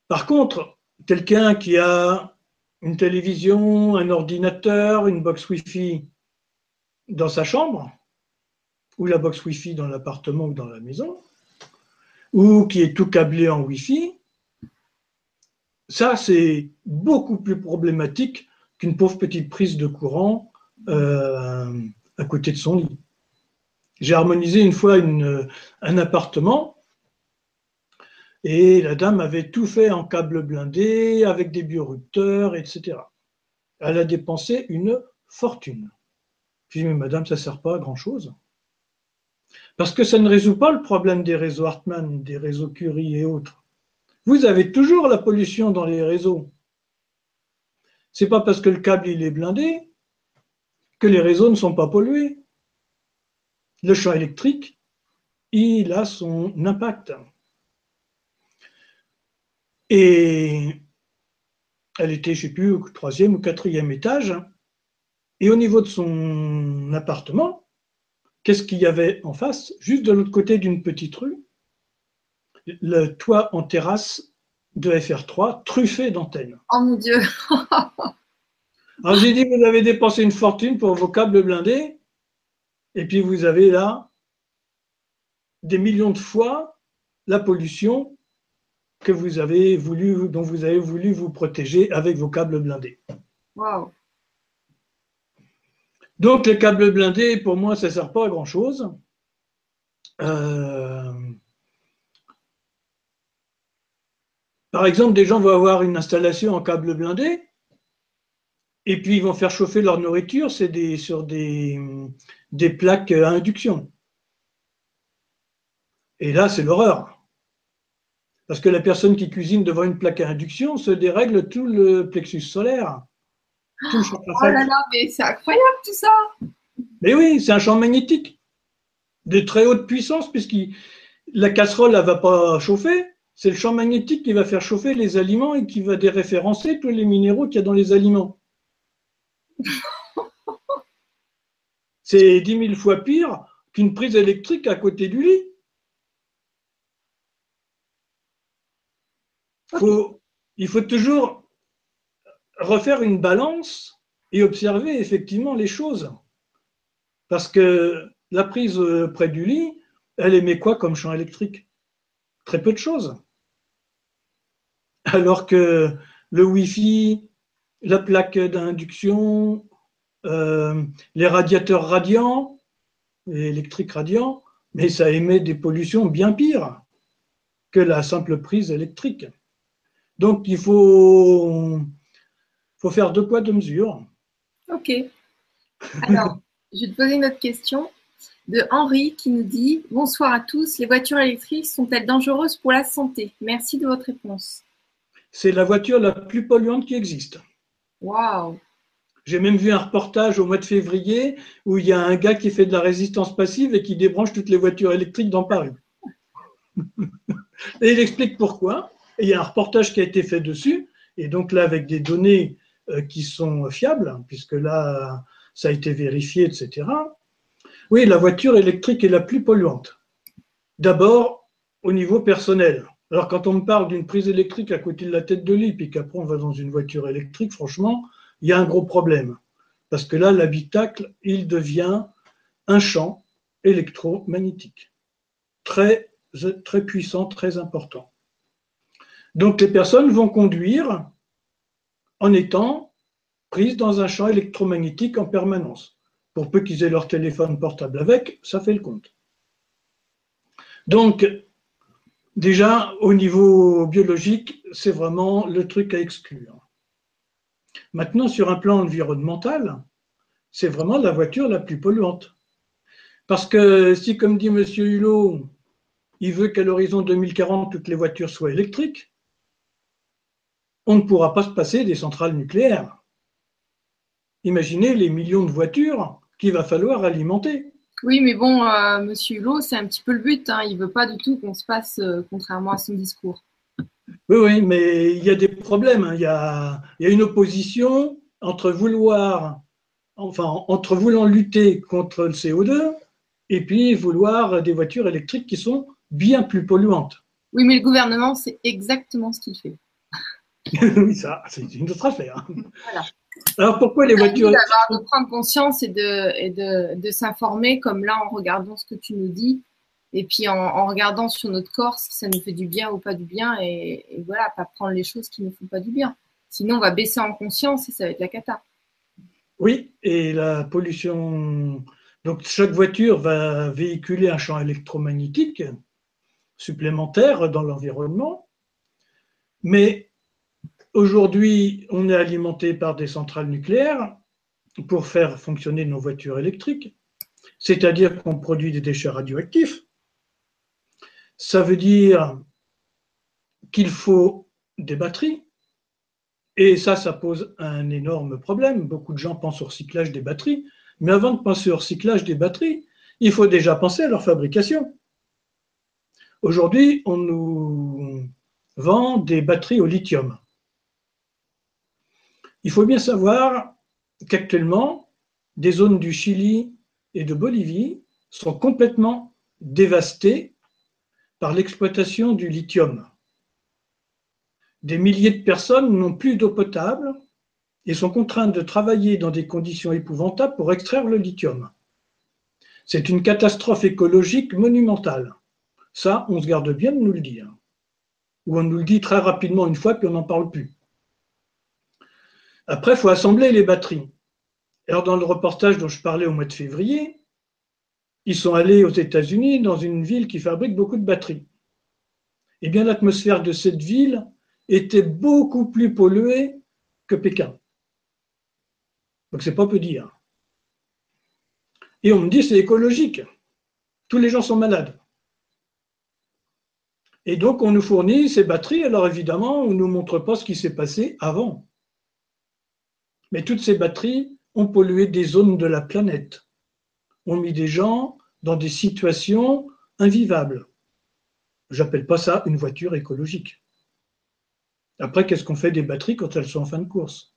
Par contre, quelqu'un qui a une télévision, un ordinateur, une box Wi-Fi dans sa chambre, ou la box Wi-Fi dans l'appartement ou dans la maison, ou qui est tout câblé en Wi-Fi, ça, c'est beaucoup plus problématique qu'une pauvre petite prise de courant euh, à côté de son lit. J'ai harmonisé une fois un appartement et la dame avait tout fait en câble blindé, avec des biorupteurs, etc. Elle a dépensé une fortune. Je dis, mais madame, ça ne sert pas à grand-chose. Parce que ça ne résout pas le problème des réseaux Hartmann, des réseaux Curie et autres. Vous avez toujours la pollution dans les réseaux. C'est pas parce que le câble est blindé que les réseaux ne sont pas pollués. Le champ électrique, il a son impact. Et elle était, je ne sais plus, au troisième ou quatrième étage. Et au niveau de son appartement, qu'est-ce qu'il y avait en face? Juste de l'autre côté d'une petite rue, le toit en terrasse de FR3 truffé d'antennes. Oh mon Dieu Alors j'ai dit, vous avez dépensé une fortune pour vos câbles blindés, et puis vous avez là des millions de fois la pollution que vous avez voulu, dont vous avez voulu vous protéger avec vos câbles blindés. Wow. Donc les câbles blindés, pour moi, ça ne sert pas à grand-chose. Euh, par exemple, des gens vont avoir une installation en câble blindé, et puis ils vont faire chauffer leur nourriture, c'est des, sur des, des plaques à induction. Et là, c'est l'horreur. Parce que la personne qui cuisine devant une plaque à induction se dérègle tout le plexus solaire. oh là là, mais c'est incroyable tout ça. Mais oui, c'est un champ magnétique de très haute puissance, puisque la casserole ne va pas chauffer. C'est le champ magnétique qui va faire chauffer les aliments et qui va déréférencer tous les minéraux qu'il y a dans les aliments. c'est dix mille fois pire qu'une prise électrique à côté du lit. Il faut toujours refaire une balance et observer effectivement les choses. Parce que la prise près du lit, elle émet quoi comme champ électrique? Très peu de choses. Alors que le Wi-Fi, la plaque d'induction, euh, les radiateurs radiants, électriques radiants, mais ça émet des pollutions bien pires que la simple prise électrique. Donc, il faut, faut faire deux poids, deux mesures. Ok. Alors, je vais te poser une autre question de Henri qui nous dit Bonsoir à tous, les voitures électriques sont-elles dangereuses pour la santé? Merci de votre réponse. C'est la voiture la plus polluante qui existe. Waouh J'ai même vu un reportage au mois de février où il y a un gars qui fait de la résistance passive et qui débranche toutes les voitures électriques dans Paris. et il explique pourquoi. Et il y a un reportage qui a été fait dessus, et donc là, avec des données euh, qui sont fiables, puisque là, ça a été vérifié, etc. Oui, la voiture électrique est la plus polluante. D'abord, au niveau personnel. Alors, quand on me parle d'une prise électrique à côté de la tête de lit, puis qu'après on va dans une voiture électrique, franchement, il y a un gros problème. Parce que là, l'habitacle, il devient un champ électromagnétique. Très, très puissant, très important. Donc les personnes vont conduire en étant prises dans un champ électromagnétique en permanence. Pour peu qu'ils aient leur téléphone portable avec, ça fait le compte. Donc, déjà, au niveau biologique, c'est vraiment le truc à exclure. Maintenant, sur un plan environnemental, c'est vraiment la voiture la plus polluante. Parce que si, comme dit M. Hulot, il veut qu'à l'horizon 2040, toutes les voitures soient électriques, on ne pourra pas se passer des centrales nucléaires. Imaginez les millions de voitures qu'il va falloir alimenter. Oui, mais bon, euh, Monsieur Hulot, c'est un petit peu le but. Hein. Il ne veut pas du tout qu'on se passe, euh, contrairement à son discours. Oui, oui, mais il y a des problèmes. Hein. Il, y a, il y a une opposition entre vouloir, enfin, entre voulant lutter contre le CO2 et puis vouloir des voitures électriques qui sont bien plus polluantes. Oui, mais le gouvernement, c'est exactement ce qu'il fait. oui, ça, c'est une autre affaire. Alors pourquoi les voitures de prendre conscience et de, de, s'informer, comme là en regardant ce que tu nous dis, et puis en, regardant sur notre corps si ça nous fait du bien ou pas du bien, et, voilà, pas prendre les choses qui ne font pas du bien. Sinon, on va baisser en conscience et ça va être la cata. Oui, et la pollution. Donc chaque voiture va véhiculer un champ électromagnétique supplémentaire dans l'environnement, mais Aujourd'hui, on est alimenté par des centrales nucléaires pour faire fonctionner nos voitures électriques, c'est-à-dire qu'on produit des déchets radioactifs. Ça veut dire qu'il faut des batteries. Et ça, ça pose un énorme problème. Beaucoup de gens pensent au recyclage des batteries. Mais avant de penser au recyclage des batteries, il faut déjà penser à leur fabrication. Aujourd'hui, on nous vend des batteries au lithium. Il faut bien savoir qu'actuellement, des zones du Chili et de Bolivie sont complètement dévastées par l'exploitation du lithium. Des milliers de personnes n'ont plus d'eau potable et sont contraintes de travailler dans des conditions épouvantables pour extraire le lithium. C'est une catastrophe écologique monumentale. Ça, on se garde bien de nous le dire. Ou on nous le dit très rapidement une fois, puis on n'en parle plus. Après, il faut assembler les batteries. Alors, dans le reportage dont je parlais au mois de février, ils sont allés aux États-Unis, dans une ville qui fabrique beaucoup de batteries. Eh bien, l'atmosphère de cette ville était beaucoup plus polluée que Pékin. Donc, c'est pas peu dire. Et on me dit c'est écologique. Tous les gens sont malades. Et donc, on nous fournit ces batteries. Alors, évidemment, on ne nous montre pas ce qui s'est passé avant. Mais toutes ces batteries ont pollué des zones de la planète, ont mis des gens dans des situations invivables. J'appelle pas ça une voiture écologique. Après, qu'est-ce qu'on fait des batteries quand elles sont en fin de course?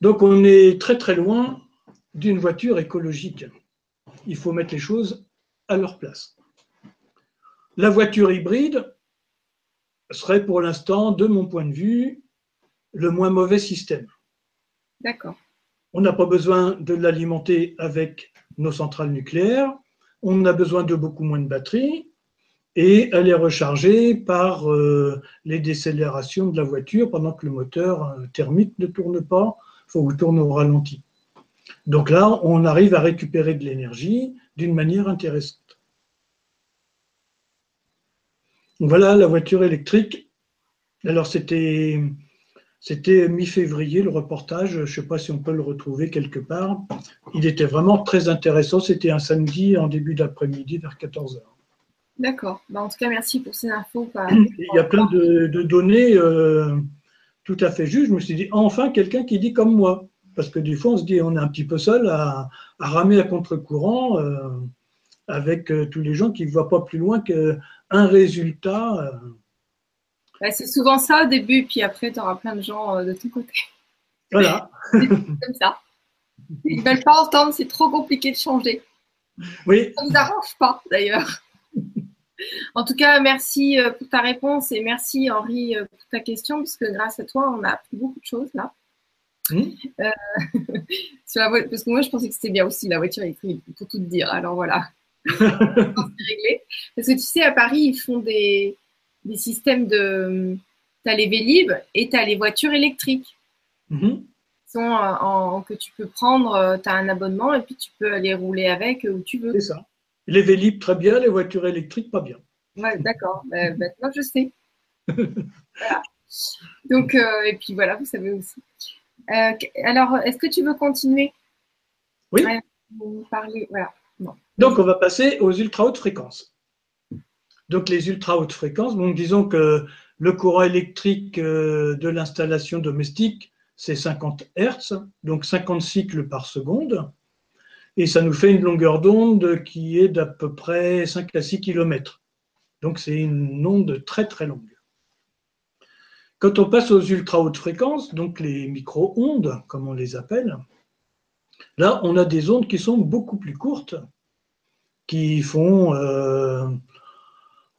Donc, on est très très loin d'une voiture écologique. Il faut mettre les choses à leur place. La voiture hybride serait pour l'instant, de mon point de vue, le moins mauvais système. On n'a pas besoin de l'alimenter avec nos centrales nucléaires, on a besoin de beaucoup moins de batteries et elle est rechargée par euh, les décélérations de la voiture pendant que le moteur euh, thermique ne tourne pas, il faut qu'il tourne au ralenti. Donc là, on arrive à récupérer de l'énergie d'une manière intéressante. Voilà la voiture électrique. Alors c'était c'était mi-février le reportage, je ne sais pas si on peut le retrouver quelque part. Il était vraiment très intéressant, c'était un samedi en début d'après-midi vers 14h. D'accord, bah, en tout cas merci pour ces infos. Il y a plein de, données euh, tout à fait justes. Je me suis dit, enfin quelqu'un qui dit comme moi. Parce que du fois on se dit, on est un petit peu seul à, ramer à contre-courant euh, avec euh, tous les gens qui ne voient pas plus loin qu'un résultat. Euh. Bah, c'est souvent ça au début, puis après, tu auras plein de gens de ton côté. Voilà. comme ça. Ils ne veulent pas entendre, c'est trop compliqué de changer. Oui. Ça ne nous arrange pas, d'ailleurs. En tout cas, merci pour ta réponse et merci Henri pour ta question, parce que grâce à toi, on a appris beaucoup de choses là. Euh, parce que moi, je pensais que c'était bien aussi la voiture électrique, pour tout te dire. Alors voilà. réglé. Parce que tu sais, à Paris, ils font des, des systèmes de. Tu as les Vélib et tu as les voitures électriques. Hmm. Sont en, que tu peux prendre, euh, tu as un abonnement et puis tu peux aller rouler avec où tu veux. C'est ça. Les Vélib, très bien, les voitures électriques, pas bien. Ouais, d'accord. Ben, maintenant, je sais. voilà. Donc, euh, et puis voilà, vous savez aussi. Euh, alors, est-ce que tu veux continuer? Oui. parler voilà. Donc, on va passer aux ultra hautes fréquences. Donc, les ultra hautes fréquences, donc disons que le courant électrique euh, de l'installation domestique, c'est 50 Hertz, donc 50 cycles par seconde. Et ça nous fait une longueur d'onde qui est d'à peu près 5 à 6 km. Donc, c'est une onde très, très longue. Quand on passe aux ultra hautes fréquences, donc les micro-ondes, comme on les appelle, là, on a des ondes qui sont beaucoup plus courtes, qui font euh,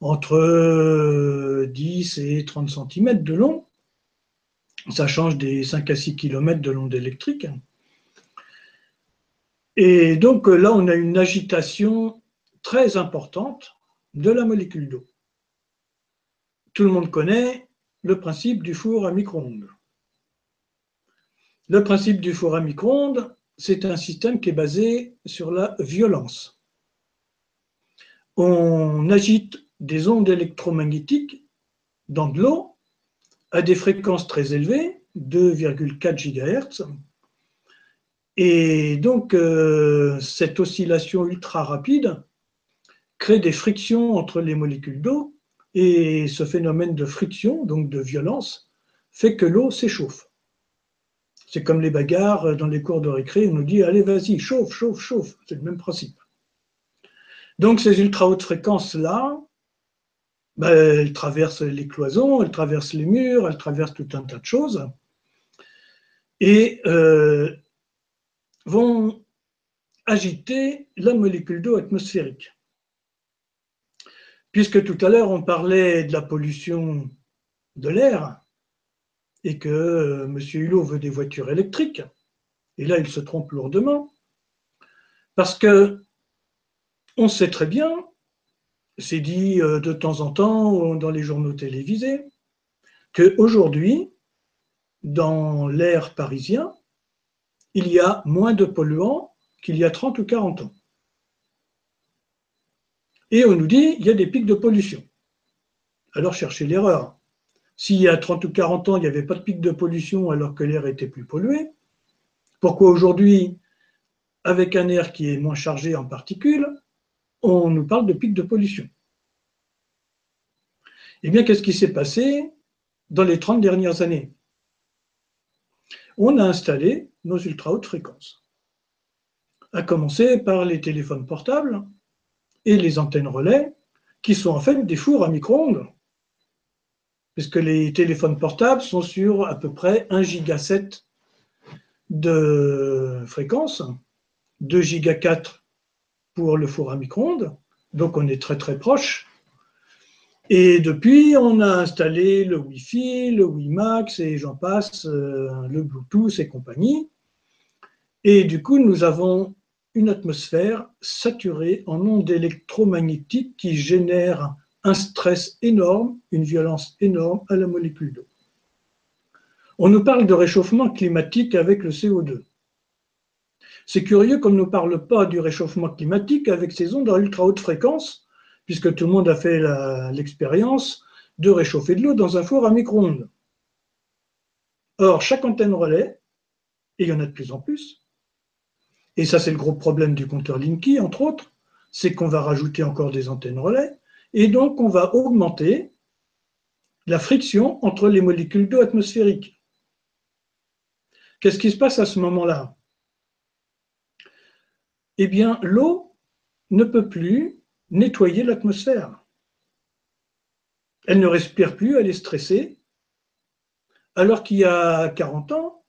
entre 10 et 30 cm de long. Ça change des 5 à 6 km de l'onde électrique. Et donc là, on a une agitation très importante de la molécule d'eau. Tout le monde connaît le principe du four à micro-ondes. Le principe du four à micro-ondes, c'est un système qui est basé sur la violence. On agite des ondes électromagnétiques dans de l'eau à des fréquences très élevées, 2,4 GHz, Et donc, euh, cette oscillation ultra rapide crée des frictions entre les molécules d'eau, et ce phénomène de friction, donc de violence, fait que l'eau s'échauffe. C'est comme les bagarres dans les cours de récré, on nous dit allez vas-y, chauffe, chauffe, chauffe. C'est le même principe. Donc ces ultra hautes fréquences-là, ben, elles traversent les cloisons, elles traversent les murs, elles traversent tout un tas de choses et euh, vont agiter la molécule d'eau atmosphérique. Puisque tout à l'heure on parlait de la pollution de l'air et que euh, M. Hulot veut des voitures électriques, et là il se trompe lourdement, parce que on sait très bien, c'est dit euh, de temps en temps dans les journaux télévisés, qu'aujourd'hui, dans l'air parisien, il y a moins de polluants qu'il y a 30 ou 40 ans. Et on nous dit il y a des pics de pollution. Alors cherchez l'erreur. S'il y a 30 ou 40 ans, il n'y avait pas de pic de pollution alors que l'air était plus pollué, pourquoi aujourd'hui, avec un air qui est moins chargé en particules, on nous parle de pic de pollution. Eh bien, qu'est-ce qui s'est passé dans les 30 dernières années? On a installé nos ultra hautes fréquences, à commencer par les téléphones portables et les antennes relais, qui sont en fait des fours à micro-ondes puisque les téléphones portables sont sur à peu près 1 giga de fréquence, 2 giga 4 pour le four à micro-ondes, donc on est très très proche. Et depuis, on a installé le Wi-Fi, le WiMAX et j'en passe, euh, le Bluetooth et compagnie. Et du coup, nous avons une atmosphère saturée en ondes électromagnétiques qui génèrent un stress énorme, une violence énorme à la molécule d'eau. On nous parle de réchauffement climatique avec le CO2. C'est curieux qu'on ne nous parle pas du réchauffement climatique avec ces ondes à ultra haute fréquence, puisque tout le monde a fait l'expérience de réchauffer de l'eau dans un four à micro-ondes. Or, chaque antenne relais, et il y en a de plus en plus, et ça c'est le gros problème du compteur Linky, entre autres, c'est qu'on va rajouter encore des antennes relais, et donc, on va augmenter la friction entre les molécules d'eau atmosphériques. Qu'est-ce qui se passe à ce moment-là? Eh bien, l'eau ne peut plus nettoyer l'atmosphère. Elle ne respire plus, elle est stressée. Alors qu'il y a 40 ans,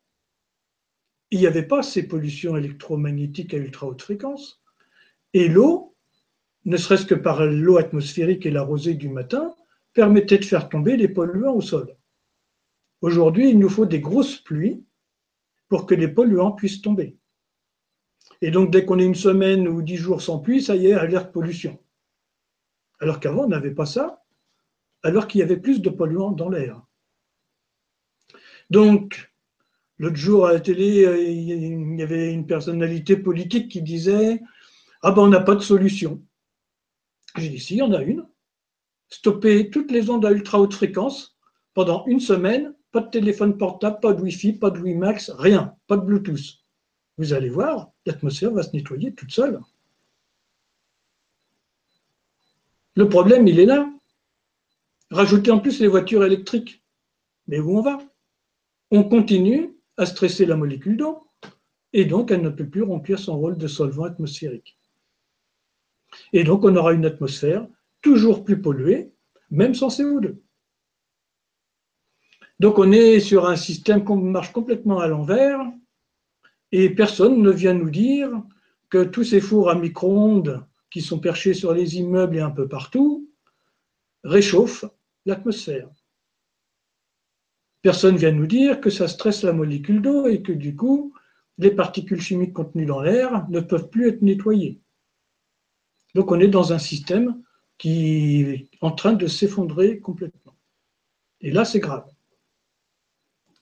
il n'y avait pas ces pollutions électromagnétiques à ultra haute fréquence. Et l'eau ne serait-ce que par l'eau atmosphérique et la rosée du matin, permettait de faire tomber les polluants au sol. Aujourd'hui, il nous faut des grosses pluies pour que les polluants puissent tomber. Et donc, dès qu'on est une semaine ou dix jours sans pluie, ça y est, alerte pollution. Alors qu'avant, on n'avait pas ça, alors qu'il y avait plus de polluants dans l'air. Donc, l'autre jour à la télé, il y avait une personnalité politique qui disait Ah ben, on n'a pas de solution. J'ai dit, si, il y en a une. Stopper toutes les ondes à ultra haute fréquence pendant une semaine, pas de téléphone portable, pas de Wi-Fi, pas de WiMAX, rien, pas de Bluetooth. Vous allez voir, l'atmosphère va se nettoyer toute seule. Le problème, il est là. Rajouter en plus les voitures électriques. Mais où on va? On continue à stresser la molécule d'eau et donc elle ne peut plus remplir son rôle de solvant atmosphérique. Et donc, on aura une atmosphère toujours plus polluée, même sans CO2. Donc, on est sur un système qui marche complètement à l'envers et personne ne vient nous dire que tous ces fours à micro-ondes qui sont perchés sur les immeubles et un peu partout réchauffent l'atmosphère. Personne ne vient nous dire que ça stresse la molécule d'eau et que du coup, les particules chimiques contenues dans l'air ne peuvent plus être nettoyées. Donc on est dans un système qui est en train de s'effondrer complètement. Et là, c'est grave.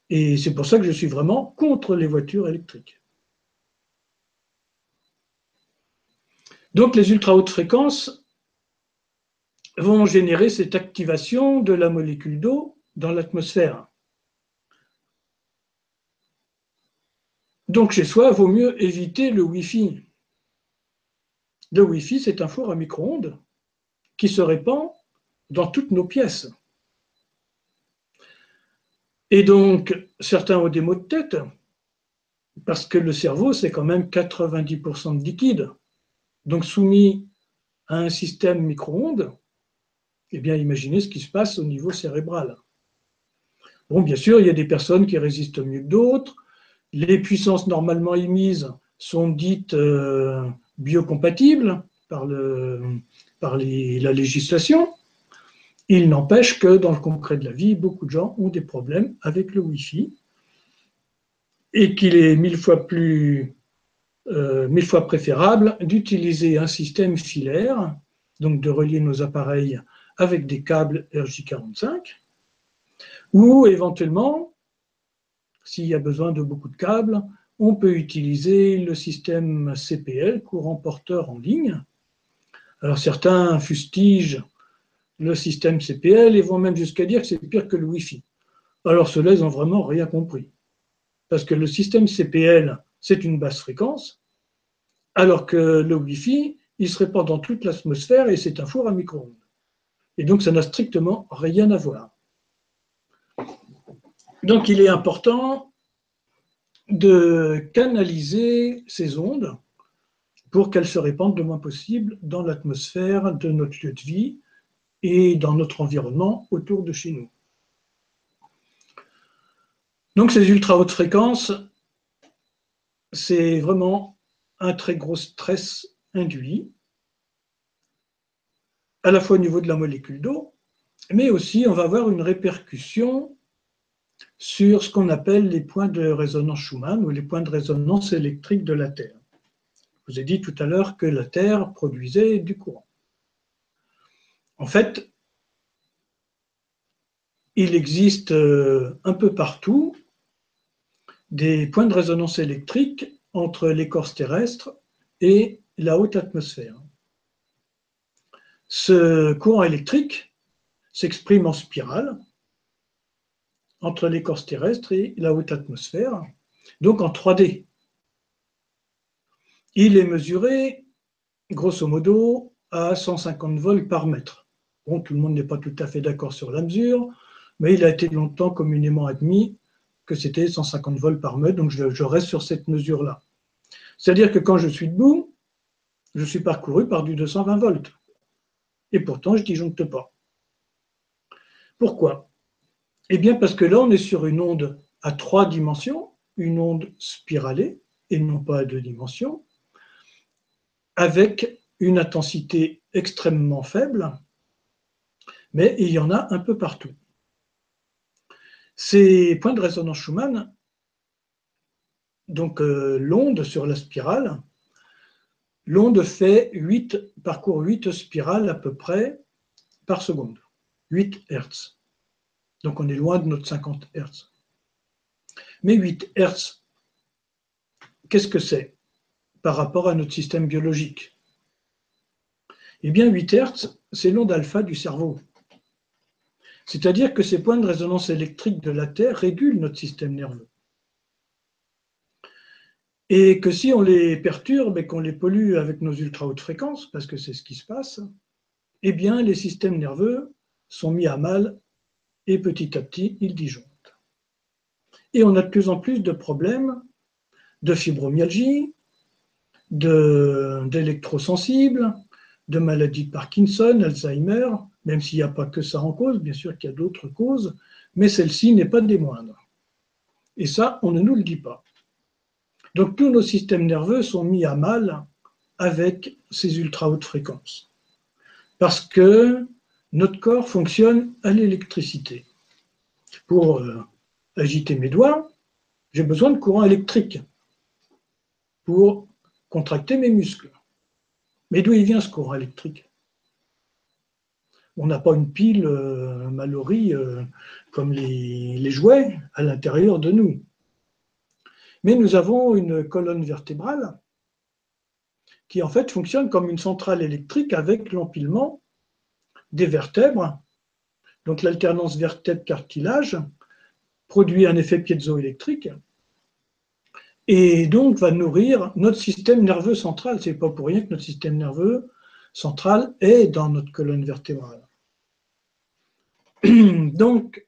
Et c'est pour ça que je suis vraiment contre les voitures électriques. Donc les ultra hautes fréquences vont générer cette activation de la molécule d'eau dans l'atmosphère. Donc chez soi, il vaut mieux éviter le Wi-Fi. Le Wi-Fi, c'est un four à micro-ondes qui se répand dans toutes nos pièces. Et donc, certains ont des maux de tête, parce que le cerveau, c'est quand même 90% de liquide. Donc, soumis à un système micro-ondes, eh bien, imaginez ce qui se passe au niveau cérébral. Bon, bien sûr, il y a des personnes qui résistent mieux que d'autres. Les puissances normalement émises sont dites euh, biocompatibles par, la législation. Il n'empêche que dans le concret de la vie, beaucoup de gens ont des problèmes avec le Wi-Fi et qu'il est mille fois plus, euh, mille fois préférable d'utiliser un système filaire, donc de relier nos appareils avec des câbles RJ45, ou éventuellement, s'il y a besoin de beaucoup de câbles, on peut utiliser le système CPL, courant porteur en ligne. Alors certains fustigent le système CPL et vont même jusqu'à dire que c'est pire que le Wi-Fi. Alors ceux-là, ils n'ont vraiment rien compris. Parce que le système CPL, c'est une basse fréquence, alors que le Wi-Fi, il se répand dans toute l'atmosphère et c'est un four à micro-ondes. Et donc ça n'a strictement rien à voir. Donc il est important de canaliser ces ondes pour qu'elles se répandent le moins possible dans l'atmosphère de notre lieu de vie et dans notre environnement autour de chez nous. Donc ces ultra hautes fréquences, c'est vraiment un très gros stress induit, à la fois au niveau de la molécule d'eau, mais aussi on va avoir une répercussion sur ce qu'on appelle les points de résonance Schumann ou les points de résonance électrique de la Terre. Je vous ai dit tout à l'heure que la Terre produisait du courant. En fait, il existe euh, un peu partout des points de résonance électrique entre l'écorce terrestre et la haute atmosphère. Ce courant électrique s'exprime en spirale entre l'écorce terrestre et la haute atmosphère, donc en 3D. Il est mesuré, grosso modo, à 150 volts par mètre. Bon, tout le monde n'est pas tout à fait d'accord sur la mesure, mais il a été longtemps communément admis que c'était 150 volts par mètre, donc je, reste sur cette mesure-là. C'est-à-dire que quand je suis debout, je suis parcouru par du 220 volts. Et pourtant, je ne disjoncte pas. Pourquoi? Eh bien, parce que là, on est sur une onde à trois dimensions, une onde spiralée, et non pas à deux dimensions, avec une intensité extrêmement faible, mais il y en a un peu partout. Ces points de résonance Schumann, donc euh, l'onde sur la spirale, l'onde fait 8, parcourt 8 spirales à peu près par seconde, 8 Hertz. Donc on est loin de notre 50 Hertz. Mais 8 Hertz, qu'est-ce que c'est par rapport à notre système biologique? Eh bien 8 Hertz, c'est l'onde alpha du cerveau. C'est-à-dire que ces points de résonance électrique de la Terre régulent notre système nerveux. Et que si on les perturbe et qu'on les pollue avec nos ultra hautes fréquences, parce que c'est ce qui se passe, eh bien les systèmes nerveux sont mis à mal et petit à petit ils disjonctent. Et on a de plus en plus de problèmes de fibromyalgie, d'électrosensibles, de maladies de Parkinson, Alzheimer, même s'il n'y a pas que ça en cause, bien sûr qu'il y a d'autres causes, mais celle-ci n'est pas des moindres. Et ça, on ne nous le dit pas. Donc tous nos systèmes nerveux sont mis à mal avec ces ultra hautes fréquences. Parce que notre corps fonctionne à l'électricité. Pour euh, agiter mes doigts, j'ai besoin de courant électrique pour contracter mes muscles. Mais d'où il vient ce courant électrique On n'a pas une pile euh, euh, comme les, jouets à l'intérieur de nous. Mais nous avons une colonne vertébrale qui en fait fonctionne comme une centrale électrique avec l'empilement des vertèbres. Donc l'alternance vertèbre-cartilage produit un effet piezoélectrique et donc va nourrir notre système nerveux central. C'est pas pour rien que notre système nerveux central est dans notre colonne vertébrale. Donc,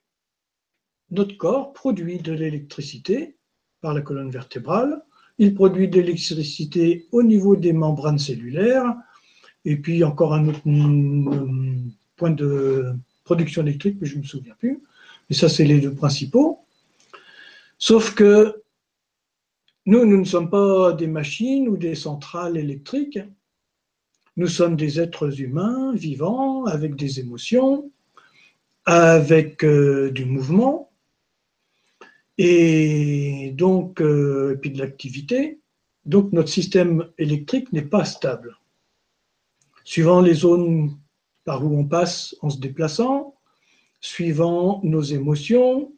notre corps produit de l'électricité par la colonne vertébrale. Il produit de l'électricité au niveau des membranes cellulaires. Et puis encore un autre point de production électrique, mais je ne me souviens plus. Et ça, c'est les deux principaux. Sauf que nous, nous ne sommes pas des machines ou des centrales électriques. Nous sommes des êtres humains vivants avec des émotions, avec euh, du mouvement et donc euh, puis de l'activité. Donc notre système électrique n'est pas stable. Suivant les zones par où on passe en se déplaçant, suivant nos émotions,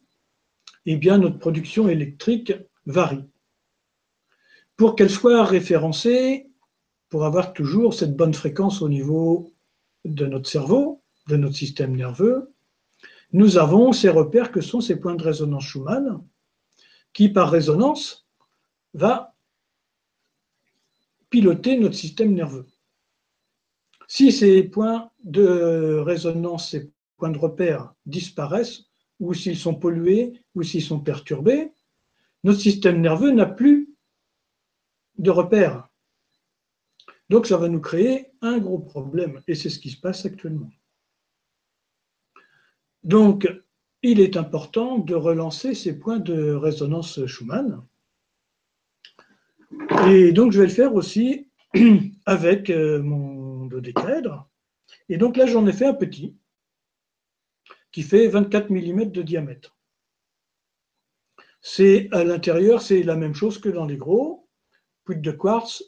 eh bien notre production électrique varie. Pour qu'elle soit référencée, pour avoir toujours cette bonne fréquence au niveau de notre cerveau, de notre système nerveux, nous avons ces repères que sont ces points de résonance Schumann, qui par résonance va piloter notre système nerveux. Si ces points de résonance, ces points de repère disparaissent, ou s'ils sont pollués, ou s'ils sont perturbés, notre système nerveux n'a plus de repères. Donc ça va nous créer un gros problème, et c'est ce qui se passe actuellement. Donc, il est important de relancer ces points de résonance Schumann. Et donc, je vais le faire aussi avec euh, mon dodécaèdre. Et donc là, j'en ai fait un petit qui fait 24 mm de diamètre. C'est à l'intérieur, c'est la même chose que dans les gros. Poutre de quartz,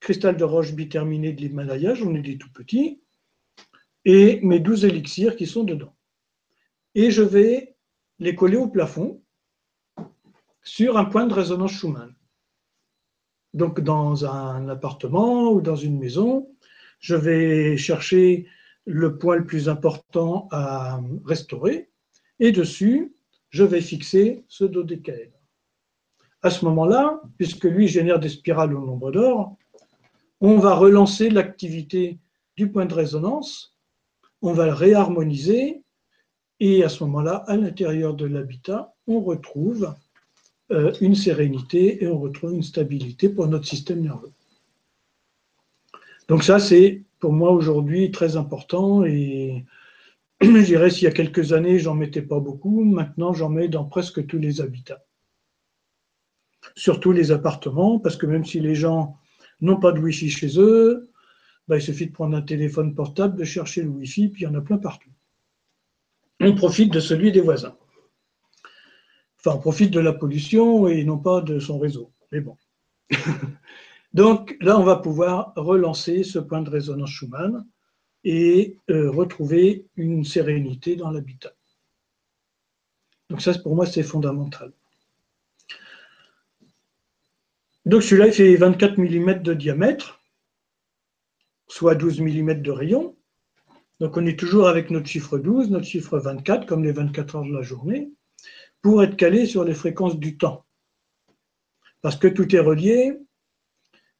cristal de roche biterminé de l'Himalaya, j'en ai des tout petits, et mes 12 élixirs qui sont dedans et je vais les coller au plafond sur un point de résonance Schumann. Donc dans un appartement ou dans une maison, je vais chercher le point le plus important à restaurer et dessus, je vais fixer ce dodécaèdre. À ce moment-là, puisque lui génère des spirales au nombre d'or, on va relancer l'activité du point de résonance, on va le réharmoniser et à ce moment-là, à l'intérieur de l'habitat, on retrouve euh, une sérénité et on retrouve une stabilité pour notre système nerveux. Donc ça, c'est pour moi aujourd'hui très important et je dirais s'il y a quelques années, j'en mettais pas beaucoup, maintenant j'en mets dans presque tous les habitats. Surtout les appartements, parce que même si les gens n'ont pas de Wi-Fi chez eux, bah, il suffit de prendre un téléphone portable, de chercher le Wi-Fi, puis il y en a plein partout on profite de celui des voisins. Enfin, on profite de la pollution et non pas de son réseau. Mais bon. Donc là, on va pouvoir relancer ce point de résonance Schumann et euh, retrouver une sérénité dans l'habitat. Donc ça, pour moi, c'est fondamental. Donc celui-là, il fait 24 mm de diamètre, soit 12 mm de rayon. Donc on est toujours avec notre chiffre 12, notre chiffre 24, comme les 24 heures de la journée, pour être calé sur les fréquences du temps. Parce que tout est relié,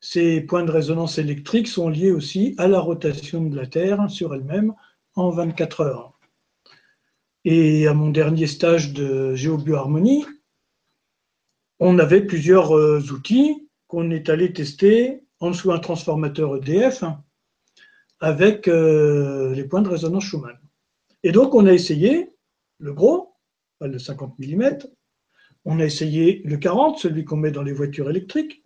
ces points de résonance électrique sont liés aussi à la rotation de la Terre sur elle-même en 24 heures. Et à mon dernier stage de géobioharmonie, on avait plusieurs euh, outils qu'on est allé tester en dessous un transformateur EDF avec euh, les points de résonance Schumann. Et donc, on a essayé le gros, le 50 mm, on a essayé le 40, celui qu'on met dans les voitures électriques,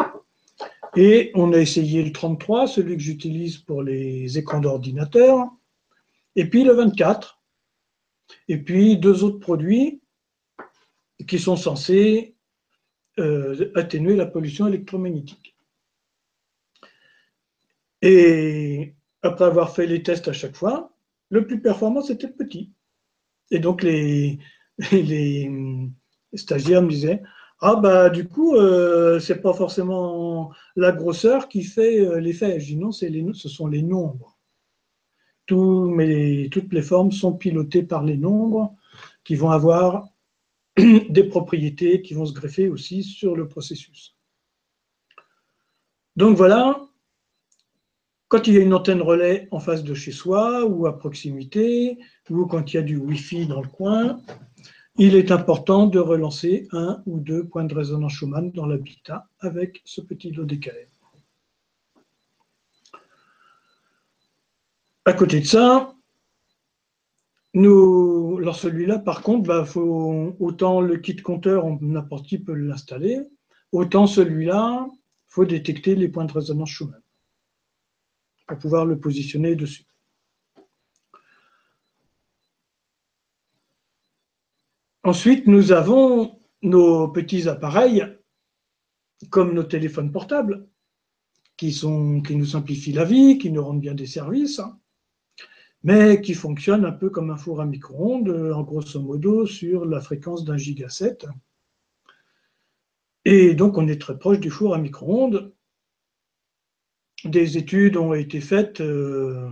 et on a essayé le 33, celui que j'utilise pour les écrans d'ordinateur, et puis le 24, et puis deux autres produits qui sont censés euh, atténuer la pollution électromagnétique. Et après avoir fait les tests à chaque fois, le plus performant, c'était le petit. Et donc, les, stagiaires me disaient Ah, bah, du coup, euh, c'est pas forcément la grosseur qui fait euh, l'effet. Je dis Non, les, ce sont les nombres. toutes les formes sont pilotées par les nombres qui vont avoir des propriétés qui vont se greffer aussi sur le processus. Donc voilà, quand il y a une antenne relais en face de chez soi ou à proximité, ou quand il y a du Wi-Fi dans le coin, il est important de relancer un ou deux points de résonance Schumann dans l'habitat avec ce petit lot décalé. À côté de ça, nous, alors celui-là, par contre, bah, faut, autant le kit compteur, n'importe qui peut l'installer, autant celui-là, il faut détecter les points de résonance Schumann pour pouvoir le positionner dessus. Ensuite, nous avons nos petits appareils, comme nos téléphones portables, qui, sont, qui nous simplifient la vie, qui nous rendent bien des services, mais qui fonctionnent un peu comme un four à micro-ondes, en grosso modo sur la fréquence d'un giga 7. Et donc, on est très proche du four à micro-ondes, des études ont été faites euh,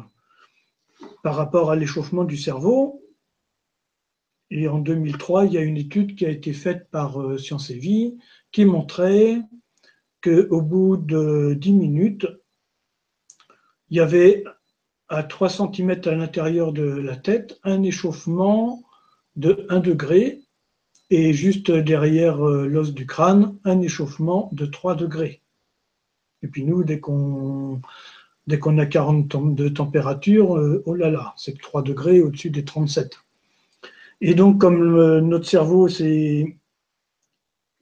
par rapport à l'échauffement du cerveau. Et en 2003, il y a une étude qui a été faite par euh, Science et Vie qui montrait qu'au bout de 10 minutes, il y avait à 3 cm à l'intérieur de la tête un échauffement de 1 degré et juste derrière euh, l'os du crâne, un échauffement de 3 degrés. Et puis nous, dès qu'on dès qu'on a 40 de température, euh, oh là là, c'est 3 degrés au-dessus des 37. Et donc, comme notre cerveau, c'est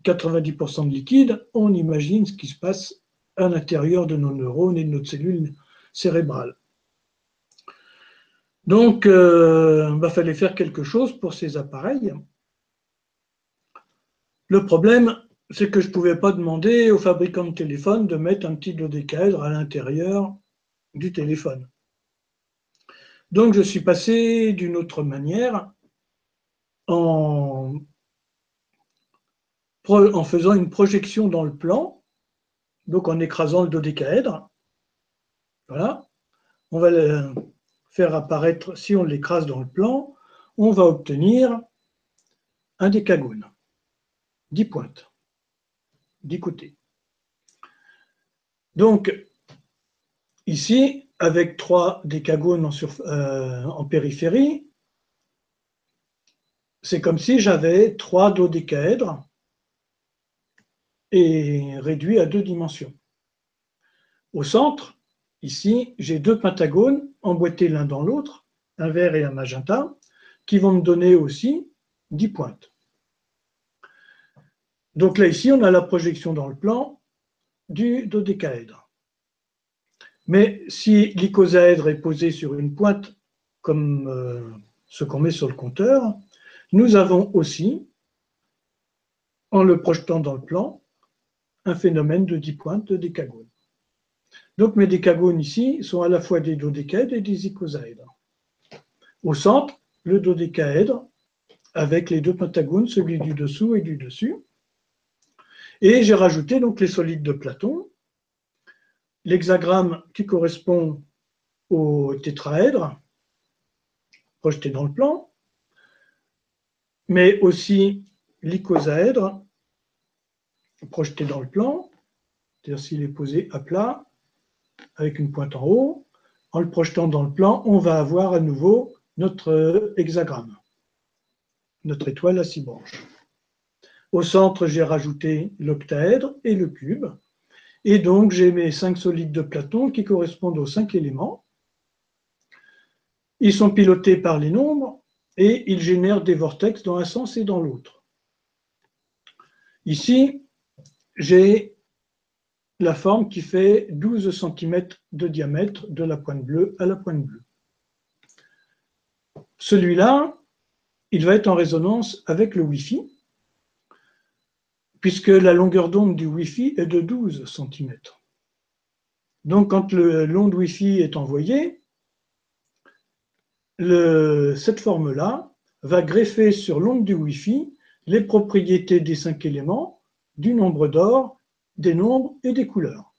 90% de liquide, on imagine ce qui se passe à l'intérieur de nos neurones et de notre cellule cérébrale. Donc, il euh, fallait faire quelque chose pour ces appareils. Le problème, c'est que je ne pouvais pas demander aux fabricants de téléphone de mettre un petit dodécaèdre à l'intérieur du téléphone. Donc je suis passé d'une autre manière en, en, faisant une projection dans le plan, donc en écrasant le dodécaèdre. Voilà. On va le faire apparaître, si on l'écrase dans le plan, on va obtenir un décagone, 10 pointes d'écouter. Donc, ici, avec trois décagones en, euh, en périphérie, c'est comme si j'avais trois dodécaèdres et réduits à deux dimensions. Au centre, ici, j'ai deux pentagones emboîtés l'un dans l'autre, un vert et un magenta, qui vont me donner aussi 10 pointes. Donc là, ici, on a la projection dans le plan du dodécaèdre. Mais si l'icosaèdre est posé sur une pointe, comme euh, ce qu'on met sur le compteur, nous avons aussi, en le projetant dans le plan, un phénomène de 10 pointes de décagone. Donc mes décagones ici sont à la fois des dodécaèdres et des icosaèdres. Au centre, le dodécaèdre avec les deux pentagones, celui du dessous et du dessus. Et j'ai rajouté donc les solides de Platon, l'hexagramme qui correspond au tétraèdre projeté dans le plan, mais aussi l'icosaèdre projeté dans le plan, c'est-à-dire s'il est posé à plat avec une pointe en haut, en le projetant dans le plan, on va avoir à nouveau notre hexagramme, notre étoile à six branches. Au centre, j'ai rajouté l'octaèdre et le cube. Et donc, j'ai mes cinq solides de Platon qui correspondent aux cinq éléments. Ils sont pilotés par les nombres et ils génèrent des vortex dans un sens et dans l'autre. Ici, j'ai la forme qui fait 12 cm de diamètre de la pointe bleue à la pointe bleue. Celui-là, il va être en résonance avec le Wi-Fi puisque la longueur d'onde du Wi-Fi est de 12 cm. Donc quand l'onde Wi-Fi est envoyée, cette forme-là va greffer sur l'onde du Wi-Fi les propriétés des cinq éléments, du nombre d'or, des nombres et des couleurs.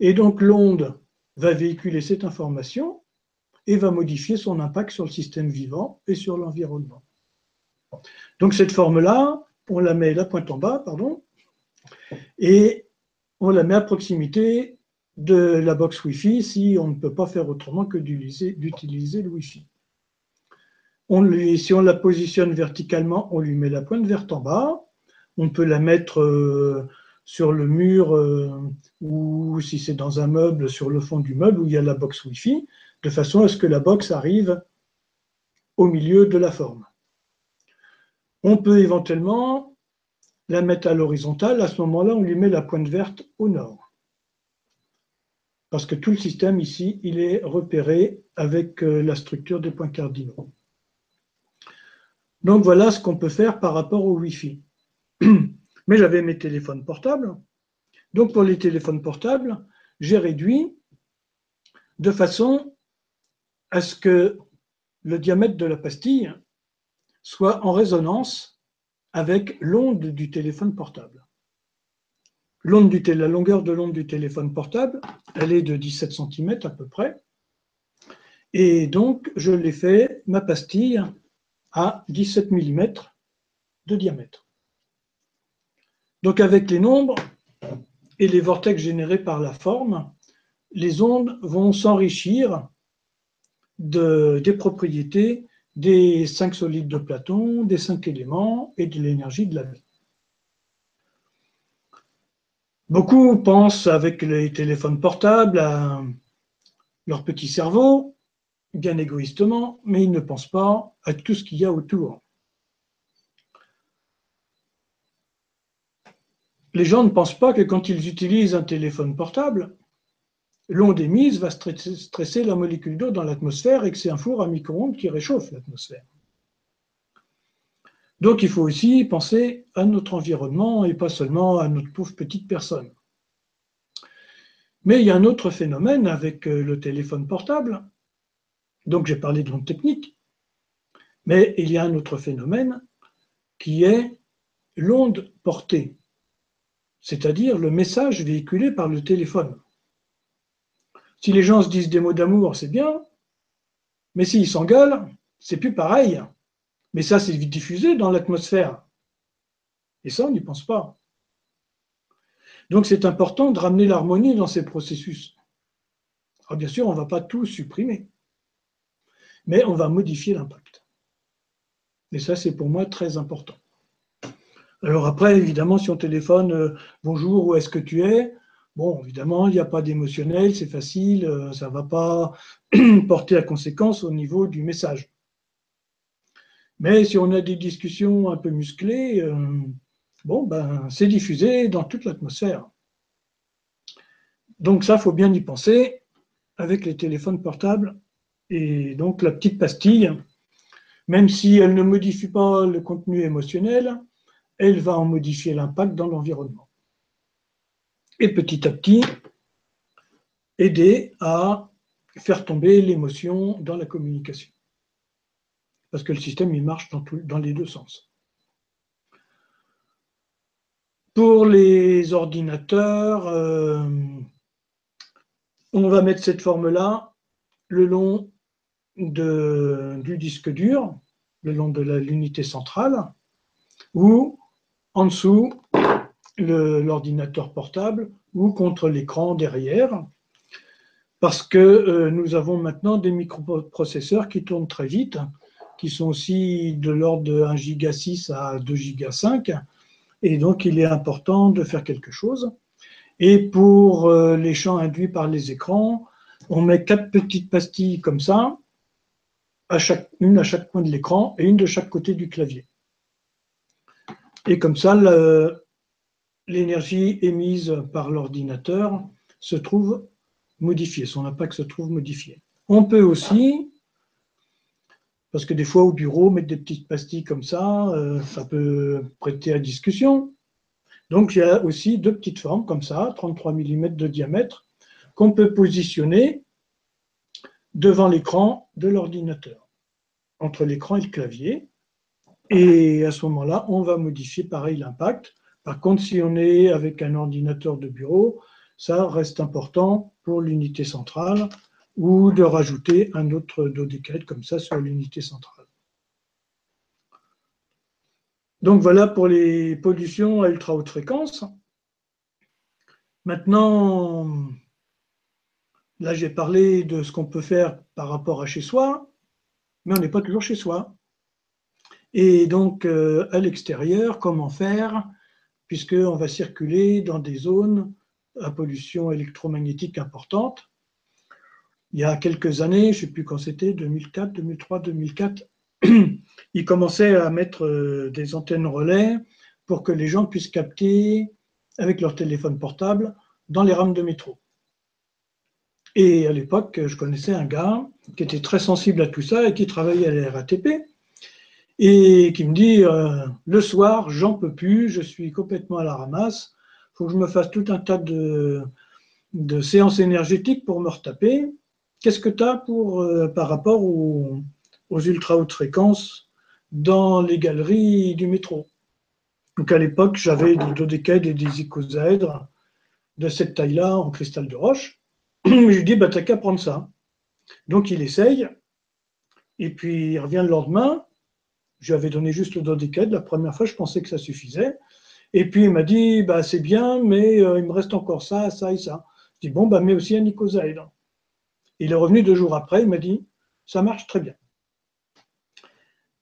Et donc l'onde va véhiculer cette information et va modifier son impact sur le système vivant et sur l'environnement. Donc cette forme-là, on la met la pointe en bas, pardon, et on la met à proximité de la box Wi-Fi si on ne peut pas faire autrement que d'utiliser le Wi-Fi. si on la positionne verticalement, on lui met la pointe verte en bas. On peut la mettre euh, sur le mur euh, ou si c'est dans un meuble, sur le fond du meuble où il y a la box Wi-Fi, de façon à ce que la box arrive au milieu de la forme. On peut éventuellement la mettre à l'horizontale. À ce moment-là, on lui met la pointe verte au nord. Parce que tout le système ici, il est repéré avec euh, la structure des points cardinaux. Donc voilà ce qu'on peut faire par rapport au Wi-Fi. Mais j'avais mes téléphones portables. Donc pour les téléphones portables, j'ai réduit de façon à ce que le diamètre de la pastille soit en résonance avec l'onde du téléphone portable. La longueur de l'onde du téléphone portable, elle est de 17 cm à peu près. Et donc, je l'ai fait, ma pastille, à 17 mm de diamètre. Donc avec les nombres et les vortex générés par la forme, les ondes vont s'enrichir de, des propriétés des cinq solides de Platon, des cinq éléments et de l'énergie de la vie. Beaucoup pensent avec les téléphones portables à leur petit cerveau, bien égoïstement, mais ils ne pensent pas à tout ce qu'il y a autour. les gens ne pensent pas que quand ils utilisent un téléphone portable, l'onde émise va stresser la molécule d'eau dans l'atmosphère et que c'est un four à micro-ondes qui réchauffe l'atmosphère. Donc il faut aussi penser à notre environnement et pas seulement à notre pauvre petite personne. Mais il y a un autre phénomène avec euh, le téléphone portable. Donc j'ai parlé de l'onde technique. Mais il y a un autre phénomène qui est l'onde portée c'est-à-dire le message véhiculé par le téléphone. Si les gens se disent des mots d'amour, c'est bien, mais s'ils s'engueulent, c'est plus pareil. Mais ça, c'est diffusé dans l'atmosphère. Et ça, on n'y pense pas. Donc c'est important de ramener l'harmonie dans ces processus. Alors bien sûr, on ne va pas tout supprimer, mais on va modifier l'impact. Et ça, c'est pour moi très important. Alors après, évidemment, si on téléphone euh, bonjour, où est-ce que tu es? Bon, évidemment, il n'y a pas d'émotionnel, c'est facile, euh, ça ne va pas porter à conséquence au niveau du message. Mais si on a des discussions un peu musclées, euh, bon, ben, c'est diffusé dans toute l'atmosphère. Donc ça, il faut bien y penser avec les téléphones portables. Et donc la petite pastille, même si elle ne modifie pas le contenu émotionnel, elle va en modifier l'impact dans l'environnement. Et petit à petit, aider à faire tomber l'émotion dans la communication. Parce que le système, il marche dans, dans les deux sens. Pour les ordinateurs, euh, on va mettre cette forme-là le long du disque dur, le long de l'unité centrale, ou en dessous l'ordinateur portable ou contre l'écran derrière, parce que euh, nous avons maintenant des microprocesseurs qui tournent très vite, qui sont aussi de l'ordre de 1 giga 6 à 2 giga 5, et donc il est important de faire quelque chose. Et pour euh, les champs induits par les écrans, on met quatre petites pastilles comme ça, à chaque, une à chaque coin de l'écran et une de chaque côté du clavier. Et comme ça, l'énergie émise par l'ordinateur se trouve modifiée, son impact se trouve modifié. On peut aussi, parce que des fois au bureau, mettre des petites pastilles comme ça, euh, ça peut prêter à discussion. Donc il y a aussi deux petites formes comme ça, 33 mm de diamètre, qu'on peut positionner devant l'écran de l'ordinateur, entre l'écran et le clavier. Et à ce moment-là, on va modifier pareil l'impact. Par contre, si on est avec un ordinateur de bureau, ça reste important pour l'unité centrale ou de rajouter un autre dodécaèdre comme ça sur l'unité centrale. Donc voilà pour les pollutions à ultra haute fréquence. Maintenant, là j'ai parlé de ce qu'on peut faire par rapport à chez soi, mais on n'est pas toujours chez soi. Et donc euh, à l'extérieur, comment faire Puisqu'on va circuler dans des zones à pollution électromagnétique importante. Il y a quelques années, je ne sais plus quand c'était, 2004, 2003, 2004, ils commençaient à mettre euh, des antennes relais pour que les gens puissent capter avec leur téléphone portable dans les rames de métro. Et à l'époque, je connaissais un gars qui était très sensible à tout ça et qui travaillait à la RATP et qui me dit euh, le soir, j'en peux plus, je suis complètement à la ramasse, faut que je me fasse tout un tas de, de séances énergétiques pour me retaper. Qu'est-ce que tu as pour, euh, par rapport aux, aux ultra hautes fréquences dans les galeries du métro? Donc à l'époque, j'avais des dodécaèdres et des icosaèdres de cette taille-là en cristal de roche. je lui dis, bah, t'as qu'à prendre ça. Donc il essaye, et puis il revient le lendemain. Je lui avais donné juste le dodécaèdre. La première fois, je pensais que ça suffisait. Et puis il m'a dit, bah, c'est bien, mais euh, il me reste encore ça, ça et ça. Je dis, bon, bah, mets aussi un icosaèdre. Il est revenu deux jours après, il m'a dit, ça marche très bien.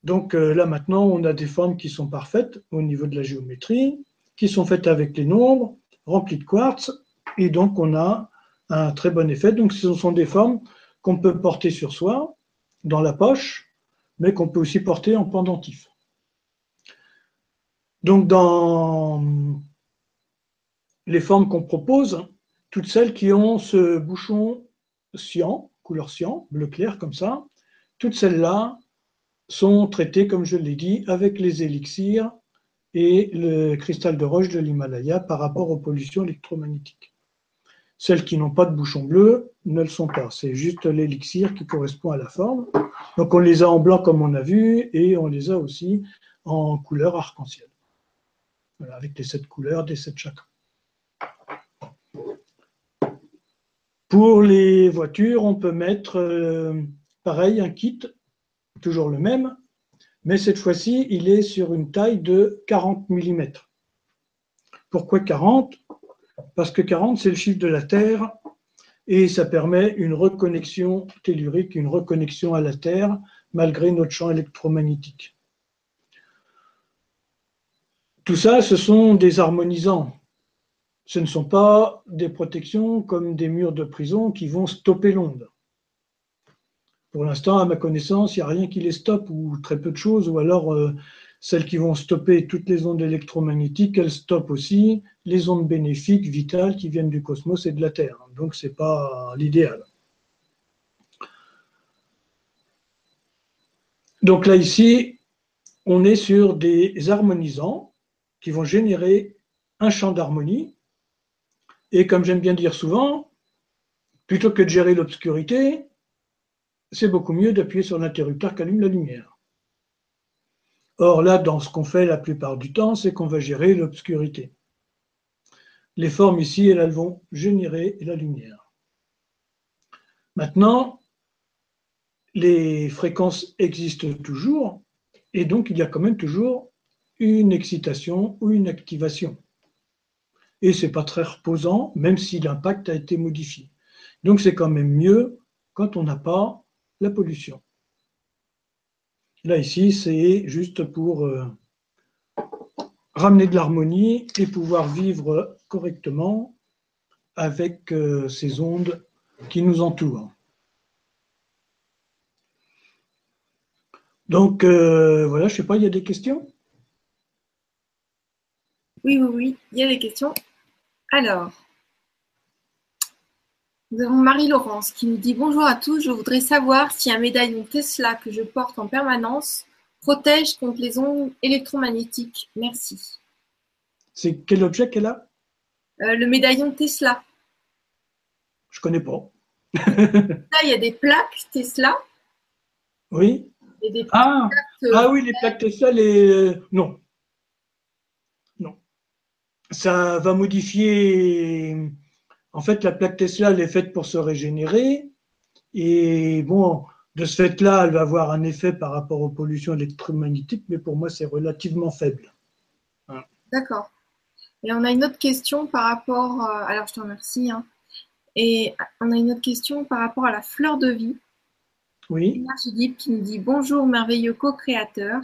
Donc euh, là maintenant, on a des formes qui sont parfaites au niveau de la géométrie, qui sont faites avec les nombres, remplies de quartz, et donc on a un très bon effet. Donc ce sont des formes qu'on peut porter sur soi, dans la poche, mais qu'on peut aussi porter en pendentif. Donc dans les formes qu'on propose, toutes celles qui ont ce bouchon cyan, couleur cyan, bleu clair comme ça, toutes celles-là, sont traités, comme je l'ai dit, avec les élixirs et le cristal de roche de l'Himalaya par rapport aux pollutions électromagnétiques. Celles qui n'ont pas de bouchon bleu ne le sont pas. C'est juste l'élixir qui correspond à la forme. Donc on les a en blanc comme on a vu et on les a aussi en couleur arc-en-ciel. avec les sept couleurs des sept chakras. Pour les voitures, on peut mettre euh, pareil un kit toujours le même, mais cette fois-ci, il est sur une taille de 40 mm. Pourquoi 40 Parce que 40, c'est le chiffre de la Terre et ça permet une reconnexion tellurique, une reconnexion à la Terre malgré notre champ électromagnétique. Tout ça, ce sont des harmonisants. Ce ne sont pas des protections comme des murs de prison qui vont stopper l'onde. Pour l'instant, à ma connaissance, il n'y a rien qui les stoppe ou très peu de choses, ou alors euh, celles qui vont stopper toutes les ondes électromagnétiques, elles stoppent aussi les ondes bénéfiques, vitales, qui viennent du cosmos et de la Terre. Donc, ce n'est pas l'idéal. Donc là, ici, on est sur des harmonisants qui vont générer un champ d'harmonie. Et comme j'aime bien dire souvent, plutôt que de gérer l'obscurité, c'est beaucoup mieux d'appuyer sur l'interrupteur qui allume la lumière. Or là, dans ce qu'on fait la plupart du temps, c'est qu'on va gérer l'obscurité. Les formes ici, elles, vont générer la lumière. Maintenant, les fréquences existent toujours, et donc il y a quand même toujours une excitation ou une activation. Et ce n'est pas très reposant, même si l'impact a été modifié. Donc c'est quand même mieux quand on n'a pas la pollution. Là, ici, c'est juste pour euh, ramener de l'harmonie et pouvoir vivre correctement avec euh, ces ondes qui nous entourent. Donc, euh, voilà, je ne sais pas, il y a des questions? Oui, oui, oui, il y a des questions. Alors, nous avons Marie-Laurence qui nous dit Bonjour à tous, je voudrais savoir si un médaillon Tesla que je porte en permanence protège contre les ondes électromagnétiques. Merci. C'est quel objet qu'elle a? Euh, Le médaillon Tesla. Je ne connais pas. Là, il y a des plaques Tesla. Oui. ah. Euh, ah oui, les plaques Tesla, les... non. Non. Ça va modifier en fait, la plaque Tesla, elle est faite pour se régénérer. Et bon, de ce fait-là, elle va avoir un effet par rapport aux pollutions électromagnétiques, mais pour moi, c'est relativement faible. D'accord. Et on a une autre question par rapport. euh, alors, je te remercie. hein. Et on a une autre question par rapport à la fleur de vie. Oui. Philippe qui nous dit Bonjour, merveilleux co-créateur.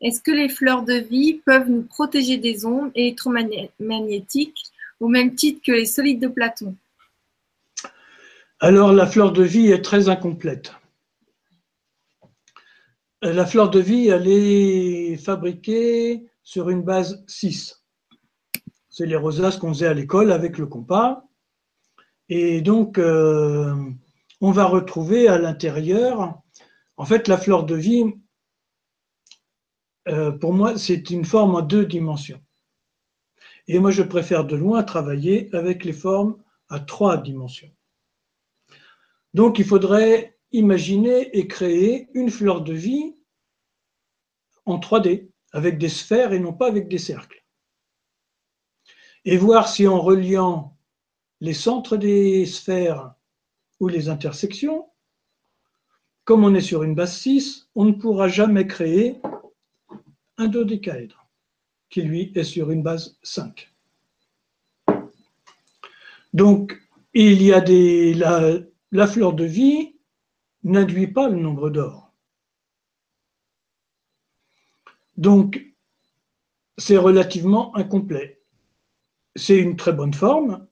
Est-ce que les fleurs de vie peuvent nous protéger des ondes électromagnétiques au même titre que les solides de Platon Alors, la fleur de vie est très incomplète. Euh, La fleur de vie, elle est fabriquée sur une base 6. C'est les rosaces qu'on faisait à l'école avec le compas. Et donc, euh, on va retrouver à l'intérieur, en fait, la fleur de vie, euh, pour moi, c'est une forme en deux dimensions. Et moi, je préfère de loin travailler avec les formes à trois dimensions. Donc, il faudrait imaginer et créer une fleur de vie en 3D, avec des sphères et non pas avec des cercles. Et voir si en reliant les centres des sphères ou les intersections, comme on est sur une base 6, on ne pourra jamais créer un dodécaèdre, qui lui est sur une base 5. Donc, il y a des. La, la fleur de vie n'induit pas le nombre d'or. Donc, c'est relativement incomplet. C'est une très bonne forme,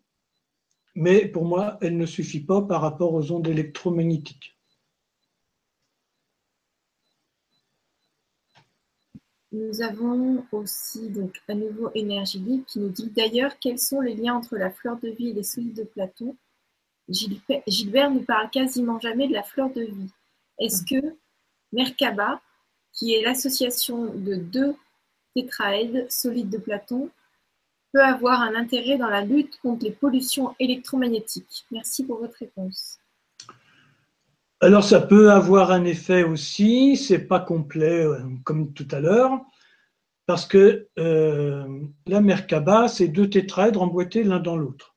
mais pour moi, elle ne suffit pas par rapport aux ondes électromagnétiques. Nous avons aussi donc à nouveau Énergie Libre qui nous dit d'ailleurs quels sont les liens entre la fleur de vie et les solides de Platon. Gilbert, ne parle quasiment jamais de la fleur de vie. Est-ce que Merkaba, qui est l'association de deux tétraèdes solides de Platon, peut avoir un intérêt dans la lutte contre les pollutions électromagnétiques? Merci pour votre réponse. Alors ça peut avoir un effet aussi, c'est pas complet euh, comme tout à l'heure, parce que euh, la Merkaba, c'est deux tétraèdres emboîtés l'un dans l'autre.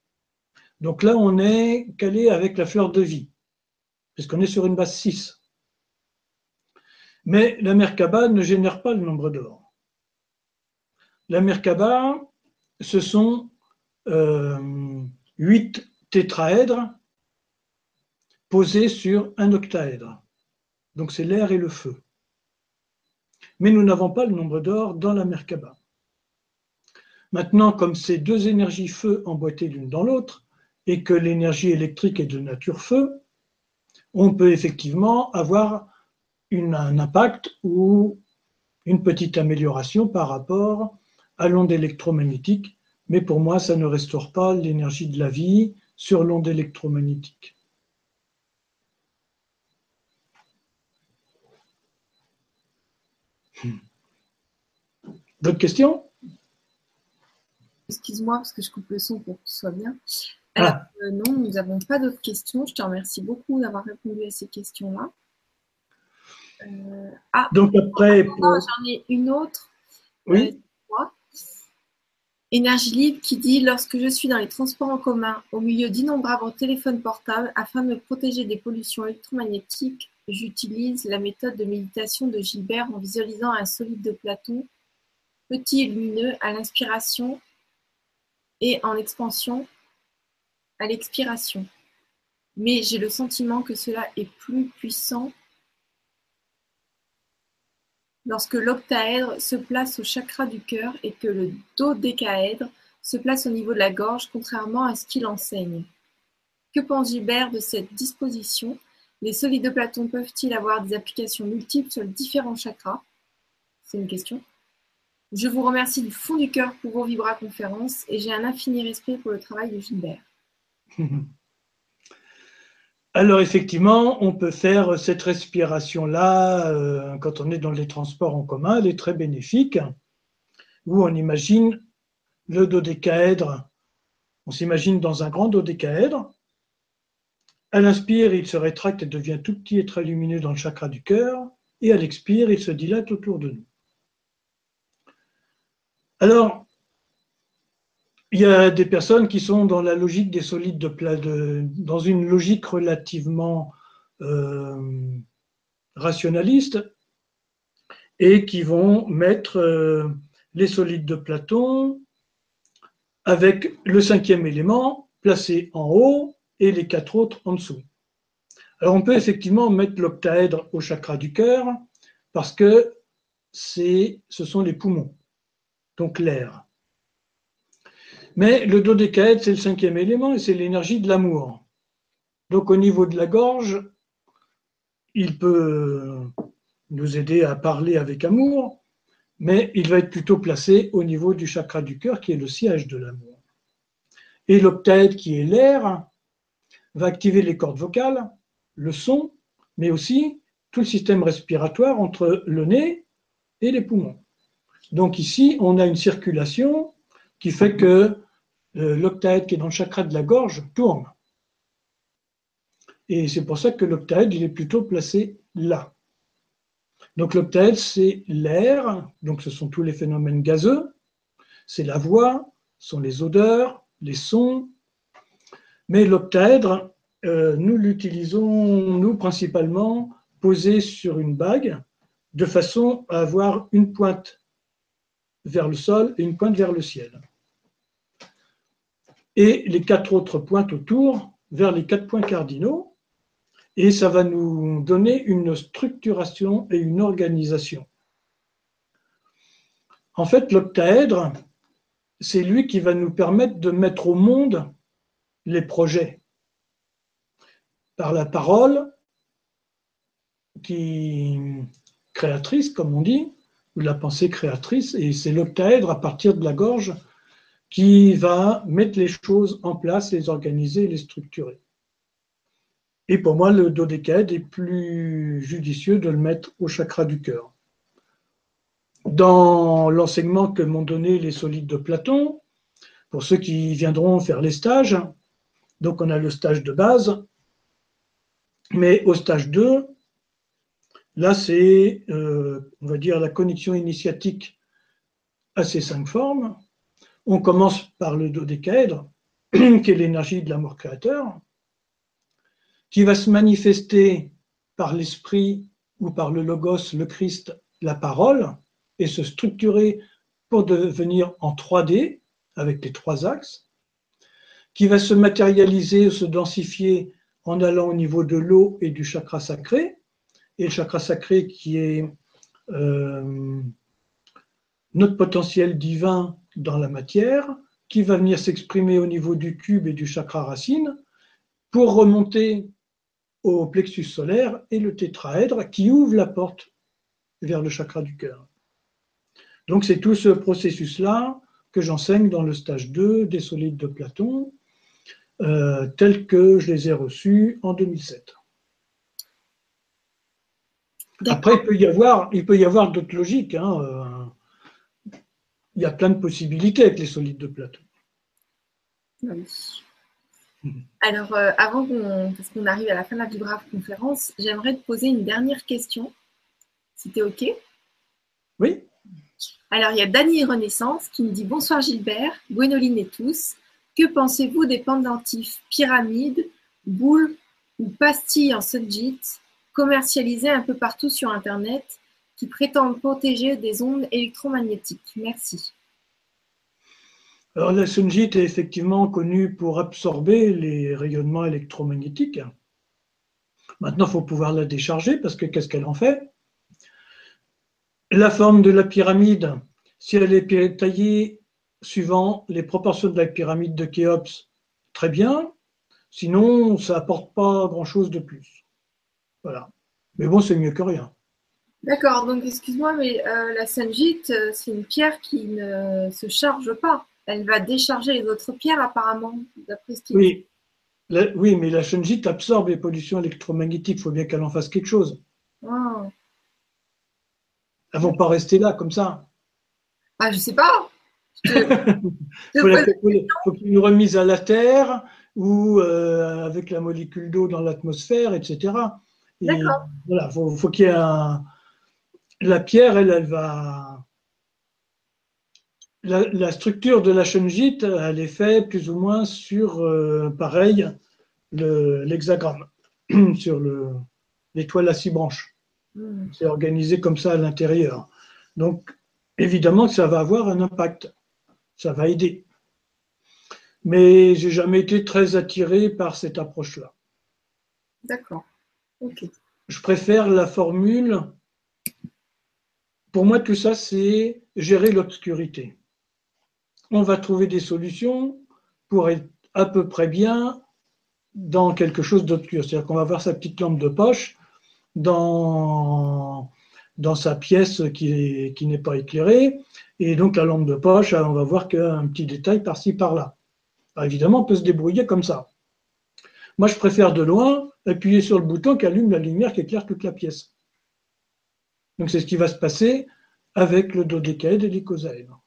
Donc là, on est calé avec la fleur de vie, puisqu'on est sur une base 6. Mais la Merkaba ne génère pas le nombre d'or. La Merkaba, ce sont euh, huit tétraèdres posés sur un octaèdre. Donc c'est l'air et le feu. Mais nous n'avons pas le nombre d'or dans la Merkaba. Maintenant, comme ces deux énergies feu emboîtées l'une dans l'autre, et que l'énergie électrique est de nature feu, on peut effectivement avoir un impact ou une petite amélioration par rapport à l'onde électromagnétique, mais pour moi, ça ne restaure pas l'énergie de la vie sur l'onde électromagnétique. D'autres questions? Excuse-moi parce que je coupe le son pour que ce soit bien. Ah. euh, non, nous n'avons pas d'autres questions. Je te remercie beaucoup d'avoir répondu à ces questions-là. Euh, ah, Donc après, pour- j'en ai une autre. oui, Euh. Énergie libre qui dit Lorsque je suis dans les transports en commun, au milieu d'innombrables téléphones portables, afin de me protéger des pollutions électromagnétiques, j'utilise la méthode de méditation de Gilbert en visualisant un solide de Platon, petit et lumineux à l'inspiration et en expansion à l'expiration. Mais j'ai le sentiment que cela est plus puissant lorsque l'octaèdre se place au chakra du cœur et que le dodécaèdre se place au niveau de la gorge, contrairement à ce qu'il enseigne. Que pense Gilbert de cette disposition? Les solides de Platon peuvent-ils avoir des applications multiples sur différents chakras? C'est une question. Je vous remercie du fond du cœur pour vos Vibra conférences et j'ai un infini respect pour le travail de Gilbert. Alors effectivement, on peut faire cette respiration-là euh, quand on est dans les transports en commun, elle est très bénéfique, où on imagine le dodécaèdre, on s'imagine dans un grand dodécaèdre, à l'inspire, il se rétracte et devient tout petit et très lumineux dans le chakra du cœur, et à l'expire, il se dilate autour de nous. Alors, il y a des personnes qui sont dans la logique des solides de plat, dans une logique relativement euh, rationaliste et qui vont mettre euh, les solides de Platon avec le cinquième élément placé en haut et les quatre autres en dessous. Alors on peut effectivement mettre l'octaèdre au chakra du cœur parce que ce sont les poumons, donc l'air. Mais le dodécaèdre, c'est le cinquième élément et c'est l'énergie de l'amour. Donc au niveau de la gorge, il peut nous aider à parler avec amour, mais il va être plutôt placé au niveau du chakra du cœur qui est le siège de l'amour. Et l'octaèdre qui est l'air va activer les cordes vocales, le son, mais aussi tout le système respiratoire entre le nez et les poumons. Donc ici, on a une circulation qui fait que euh, l'octaèdre qui est dans le chakra de la gorge tourne. Et c'est pour ça que l'octaèdre, il est plutôt placé là. Donc l'octaèdre, c'est l'air, donc ce sont tous les phénomènes gazeux, c'est la voix, ce sont les odeurs, les sons. Mais l'octaèdre, euh, nous l'utilisons, nous, principalement, posé sur une bague, de façon à avoir une pointe vers le sol et une pointe vers le ciel. Et les quatre autres pointes autour vers les quatre points cardinaux. Et ça va nous donner une structuration et une organisation. En fait, l'octaèdre, c'est lui qui va nous permettre de mettre au monde les projets par la parole qui créatrice, comme on dit, ou la pensée créatrice, et c'est l'octaèdre à partir de la gorge qui va mettre les choses en place, les organiser, les structurer. Et pour moi, le dodécaèdre est plus judicieux de le mettre au chakra du cœur. Dans l'enseignement que m'ont donné les solides de Platon, pour ceux qui viendront faire les stages, donc on a le stage de base, mais au stage 2, là, c'est, euh, va dire, la connexion initiatique à ces cinq formes. On commence par le dodécaèdre, qui est l'énergie de l'amour créateur, qui va se manifester par l'esprit ou par le logos, le Christ, la parole, et se structurer pour devenir en 3D, avec les trois axes, qui va se matérialiser, se densifier en allant au niveau de l'eau et du chakra sacré, et le chakra sacré qui est euh, notre potentiel divin dans la matière, qui va venir s'exprimer au niveau du cube et du chakra racine, pour remonter au plexus solaire et le tétraèdre qui ouvre la porte vers le chakra du cœur. Donc c'est tout ce processus-là que j'enseigne dans le stage 2 des solides de Platon, tels que je les ai reçus en 2007. Après, il peut y avoir, il peut y avoir d'autres logiques. Hein, euh, il y a plein de possibilités avec les solides de Platon. Alors, euh, avant qu'on, parce qu'on arrive à la fin de la Vibrave conférence, j'aimerais te poser une dernière question, si tu es OK. Oui. Alors, il y a Dany Renaissance qui me dit Bonsoir Gilbert, Gwénoline et tous. Que pensez-vous des pendentifs pyramides, boules ou pastilles en sunjit commercialisées un peu partout sur Internet qui prétendent protéger des ondes électromagnétiques? Merci. Alors la sunjit est effectivement connue pour absorber les rayonnements électromagnétiques. Maintenant, il faut pouvoir la décharger parce que qu'est-ce qu'elle en fait? La forme de la pyramide, si elle est taillée suivant les proportions de la pyramide de Khéops, très bien. Sinon, ça apporte pas grand-chose de plus. Voilà. Mais bon, c'est mieux que rien. D'accord, donc excuse-moi, mais euh, la sanjite, euh, c'est une pierre qui ne se charge pas. Elle va décharger les autres pierres, apparemment, d'après ce oui. oui, mais la sanjite absorbe les pollutions électromagnétiques. Il faut bien qu'elle en fasse quelque chose. Ah. Elles ne vont pas rester là comme ça. Ah, je sais pas. Il faut, qu'il une remise à la Terre ou euh, avec la molécule d'eau dans l'atmosphère, etc. D'accord. Voilà, faut, faut qu'il y ait un. La pierre, elle, elle va. La, structure de la chenjite, elle est faite plus ou moins sur, euh, pareil, l'hexagramme, sur l'étoile à six branches. Hmm. C'est organisé comme ça à l'intérieur. Donc, évidemment que ça va avoir un impact, ça va aider. Mais j'ai jamais été très attiré par cette approche-là. D'accord. Ok. Je préfère la formule. Pour moi, tout ça, c'est gérer l'obscurité. On va trouver des solutions pour être à peu près bien dans quelque chose d'obscur. C'est-à-dire qu'on va voir sa petite lampe de poche dans, dans sa pièce qui, qui n'est pas éclairée. Et donc la lampe de poche, on va voir qu'un petit détail par-ci, par-là. évidemment, on peut se débrouiller comme ça. Moi, je préfère de loin appuyer sur le bouton qui allume la lumière qui éclaire toute la pièce. Donc c'est ce qui va se passer avec le dodécaèdre et l'icosaèdre.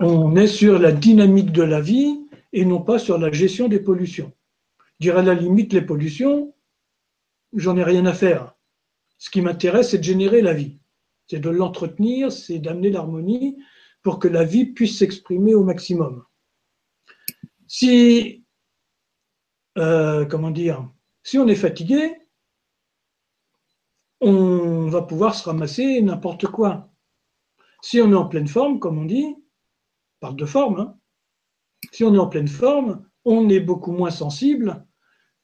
On est sur la dynamique de la vie et non pas sur la gestion des pollutions. Dire à la limite les pollutions, j'en ai rien à faire. Ce qui m'intéresse, c'est de générer la vie, c'est de l'entretenir, c'est d'amener l'harmonie pour que la vie puisse s'exprimer au maximum. Si, euh, comment dire, si on est fatigué, on va pouvoir se ramasser n'importe quoi. Si on est en pleine forme, comme on dit, parle de forme, hein, si on est en pleine forme, on est beaucoup moins sensible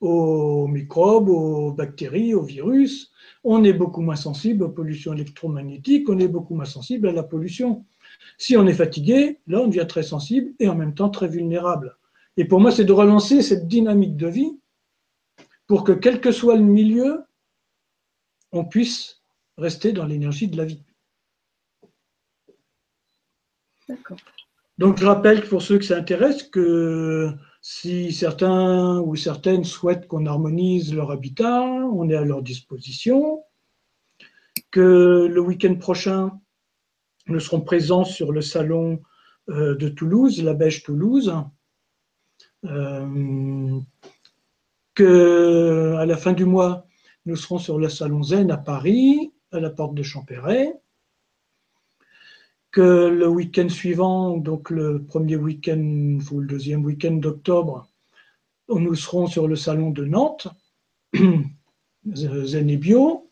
aux microbes, aux bactéries, aux virus, on est beaucoup moins sensible aux pollutions électromagnétiques, on est beaucoup moins sensible à la pollution. Si on est fatigué, là, on devient très sensible et en même temps très vulnérable. Et pour moi, c'est de relancer cette dynamique de vie pour que, quel que soit le milieu, on puisse rester dans l'énergie de la vie. D'accord. Donc je rappelle pour ceux que ça intéresse que si certains ou certaines souhaitent qu'on harmonise leur habitat, on est à leur disposition. Que le week-end prochain, nous serons présents sur le salon euh, de Toulouse, la Bêche Toulouse. Euh, que à la fin du mois, nous serons sur le salon Zen à Paris, à la porte de Champéret que le week-end suivant, donc le premier week-end ou le deuxième week-end d'octobre, nous serons sur le salon de Nantes, Zen et Bio.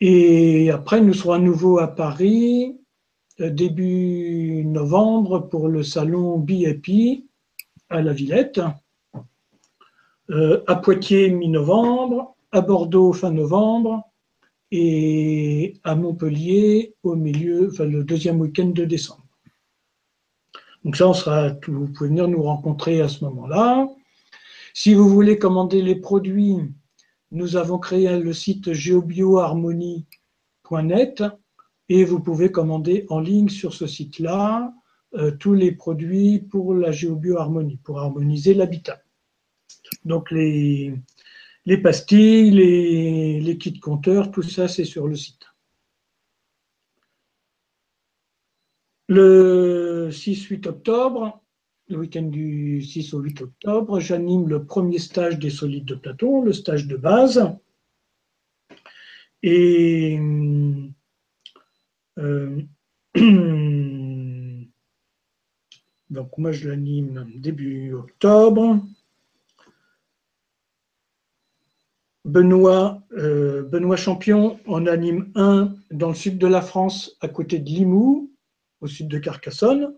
Et après, nous serons à nouveau à Paris euh, début novembre pour le salon BIP à la Villette, euh, à Poitiers mi-novembre, à Bordeaux fin novembre, et à Montpellier au milieu, enfin le deuxième week-end de décembre. Donc ça, on sera, vous pouvez venir nous rencontrer à ce moment-là. Si vous voulez commander les produits, nous avons créé le site geobioharmonie.net et vous pouvez commander en ligne sur ce site-là euh, tous les produits pour la géobioharmonie, pour harmoniser l'habitat. Donc les, les pastilles, les, kits compteurs, tout ça, c'est sur le site. Le 6-8 octobre, le week-end du 6 au 8 octobre, j'anime le premier stage des solides de Platon, le stage de base. Et euh, donc moi je l'anime début octobre. Benoît, euh, Benoît Champion en anime un dans le sud de la France, à côté de Limoux, au sud de Carcassonne,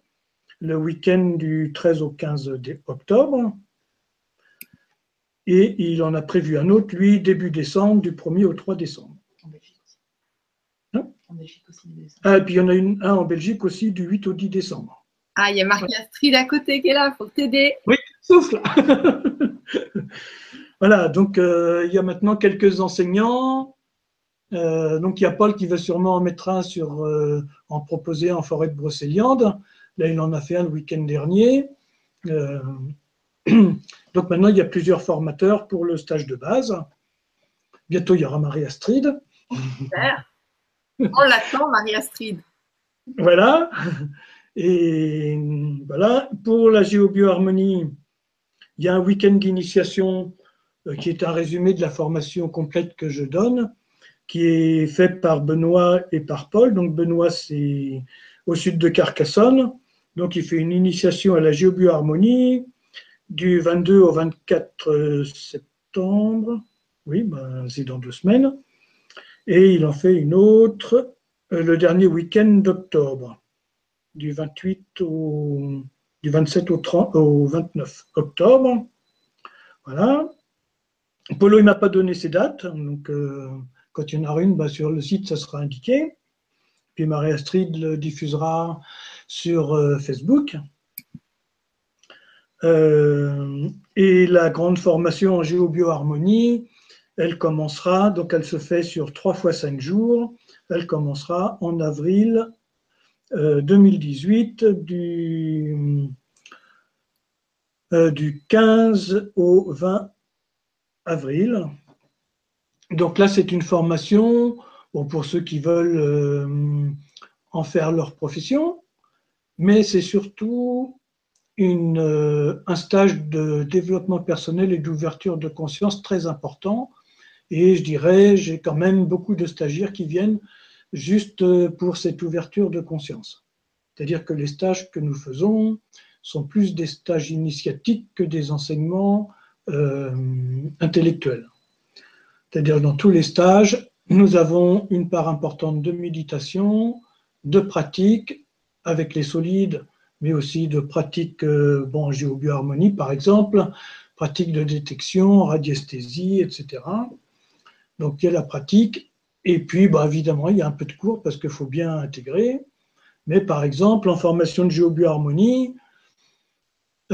le week-end du 13 au 15 octobre. Et il en a prévu un autre, lui, début décembre, du 1er au 3 décembre. En Belgique aussi. Hein? En Belgique aussi. Ah, et puis il y en a une, un en Belgique aussi, du 8 au 10 décembre. Ah, il y a Marie-Astrid à côté qui est là, il faut t'aider. Oui, sauf là. Voilà, donc euh, il y a maintenant quelques enseignants. Euh, donc il y a Paul qui va sûrement en mettre un sur euh, en proposer en forêt de Brocéliande. Là, il en a fait un le week-end dernier. donc maintenant, il y a plusieurs formateurs pour le stage de base. Bientôt, il y aura Marie-Astrid. On l'attend, Marie-Astrid. Voilà. Et voilà, pour la géobioharmonie, il y a un week-end d'initiation qui est un résumé de la formation complète que je donne, qui est faite par Benoît et par Paul. Donc Benoît, c'est au sud de Carcassonne. Donc il fait une initiation à la géobioharmonie du 22 au 24 septembre. Oui, ben, c'est dans deux semaines. Et il en fait une autre le dernier week-end d'octobre, du 28 au, du 27 au, 30, au 29 octobre. Voilà. Polo, il m'a pas donné ses dates, donc quand il y en aura une, bah, sur le site, ça sera indiqué. Puis Marie-Astrid le diffusera sur Facebook. Euh, et la grande formation en géobioharmonie, elle commencera, donc elle se fait sur 3 fois 5 jours, elle commencera en avril 2018 euh, du, euh, du 15 au 20 avril. Donc là, c'est une formation pour ceux qui veulent en faire leur profession, mais c'est surtout euh, un stage de développement personnel et d'ouverture de conscience très important. Et je dirais, j'ai quand même beaucoup de stagiaires qui viennent juste pour cette ouverture de conscience. C'est-à-dire que les stages que nous faisons sont plus des stages initiatiques que des enseignements euh, intellectuels. C'est-à-dire dans tous les stages, nous avons une part importante de méditation, de pratique avec les solides mais aussi de pratiques euh, bon, géobioharmonie, par exemple, pratiques de détection, radiesthésie, etc. Donc il y a la pratique, et puis bah, évidemment il y a un peu de cours parce qu'il faut bien intégrer. Mais par exemple, en formation de géobioharmonie,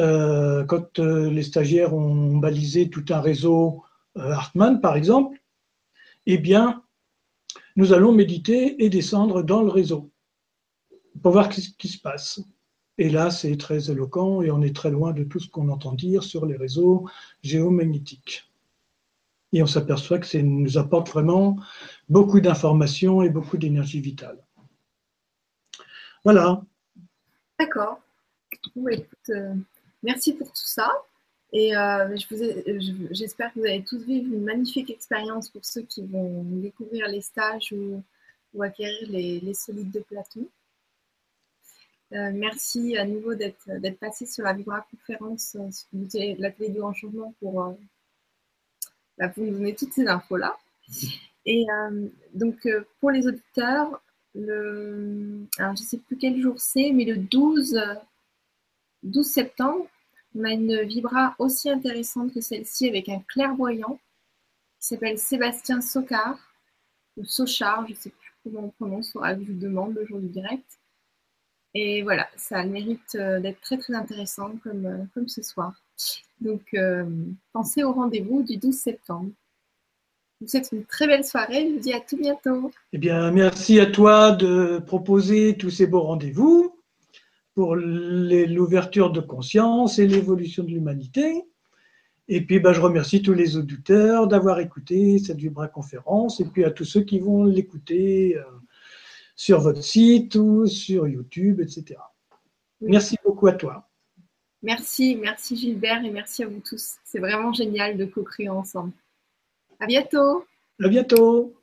euh, quand euh, les stagiaires ont balisé tout un réseau Hartmann, par exemple, eh bien, nous allons méditer et descendre dans le réseau pour voir ce qui se passe. Et là, c'est très éloquent et on est très loin de tout ce qu'on entend dire sur les réseaux géomagnétiques. Et on s'aperçoit que ça nous apporte vraiment beaucoup d'informations et beaucoup d'énergie vitale. Voilà. D'accord. Euh, merci pour tout ça. Et euh, j'espère que vous avez tous vécu une magnifique expérience pour ceux qui vont découvrir les stages ou, acquérir les, solides de Platon. Euh, merci à nouveau d'être passé sur la Vibra conférence euh, sur la télé du changement pour, euh, bah, nous donner toutes ces infos-là. Et donc, pour les auditeurs, je ne sais plus quel jour c'est, mais le 12, 12 septembre, on a une vibra aussi intéressante que celle-ci avec un clairvoyant qui s'appelle Sébastien Socard, ou Sochard, je ne sais plus comment on prononce, je vous demande le jour du direct. Et voilà, ça mérite euh, d'être très très intéressant comme, euh, comme ce soir. Donc, euh, pensez au rendez-vous du 12 septembre. Vous souhaite une très belle soirée. Je vous dis à tout bientôt. Eh bien, merci à toi de proposer tous ces beaux rendez-vous pour l'ouverture de conscience et l'évolution de l'humanité. Et puis, ben, je remercie tous les auditeurs d'avoir écouté cette Vibra conférence et puis à tous ceux qui vont l'écouter sur votre site ou sur YouTube, etc. Merci beaucoup à toi. Merci, merci Gilbert et merci à vous tous. C'est vraiment génial de co-créer ensemble. À bientôt. À bientôt.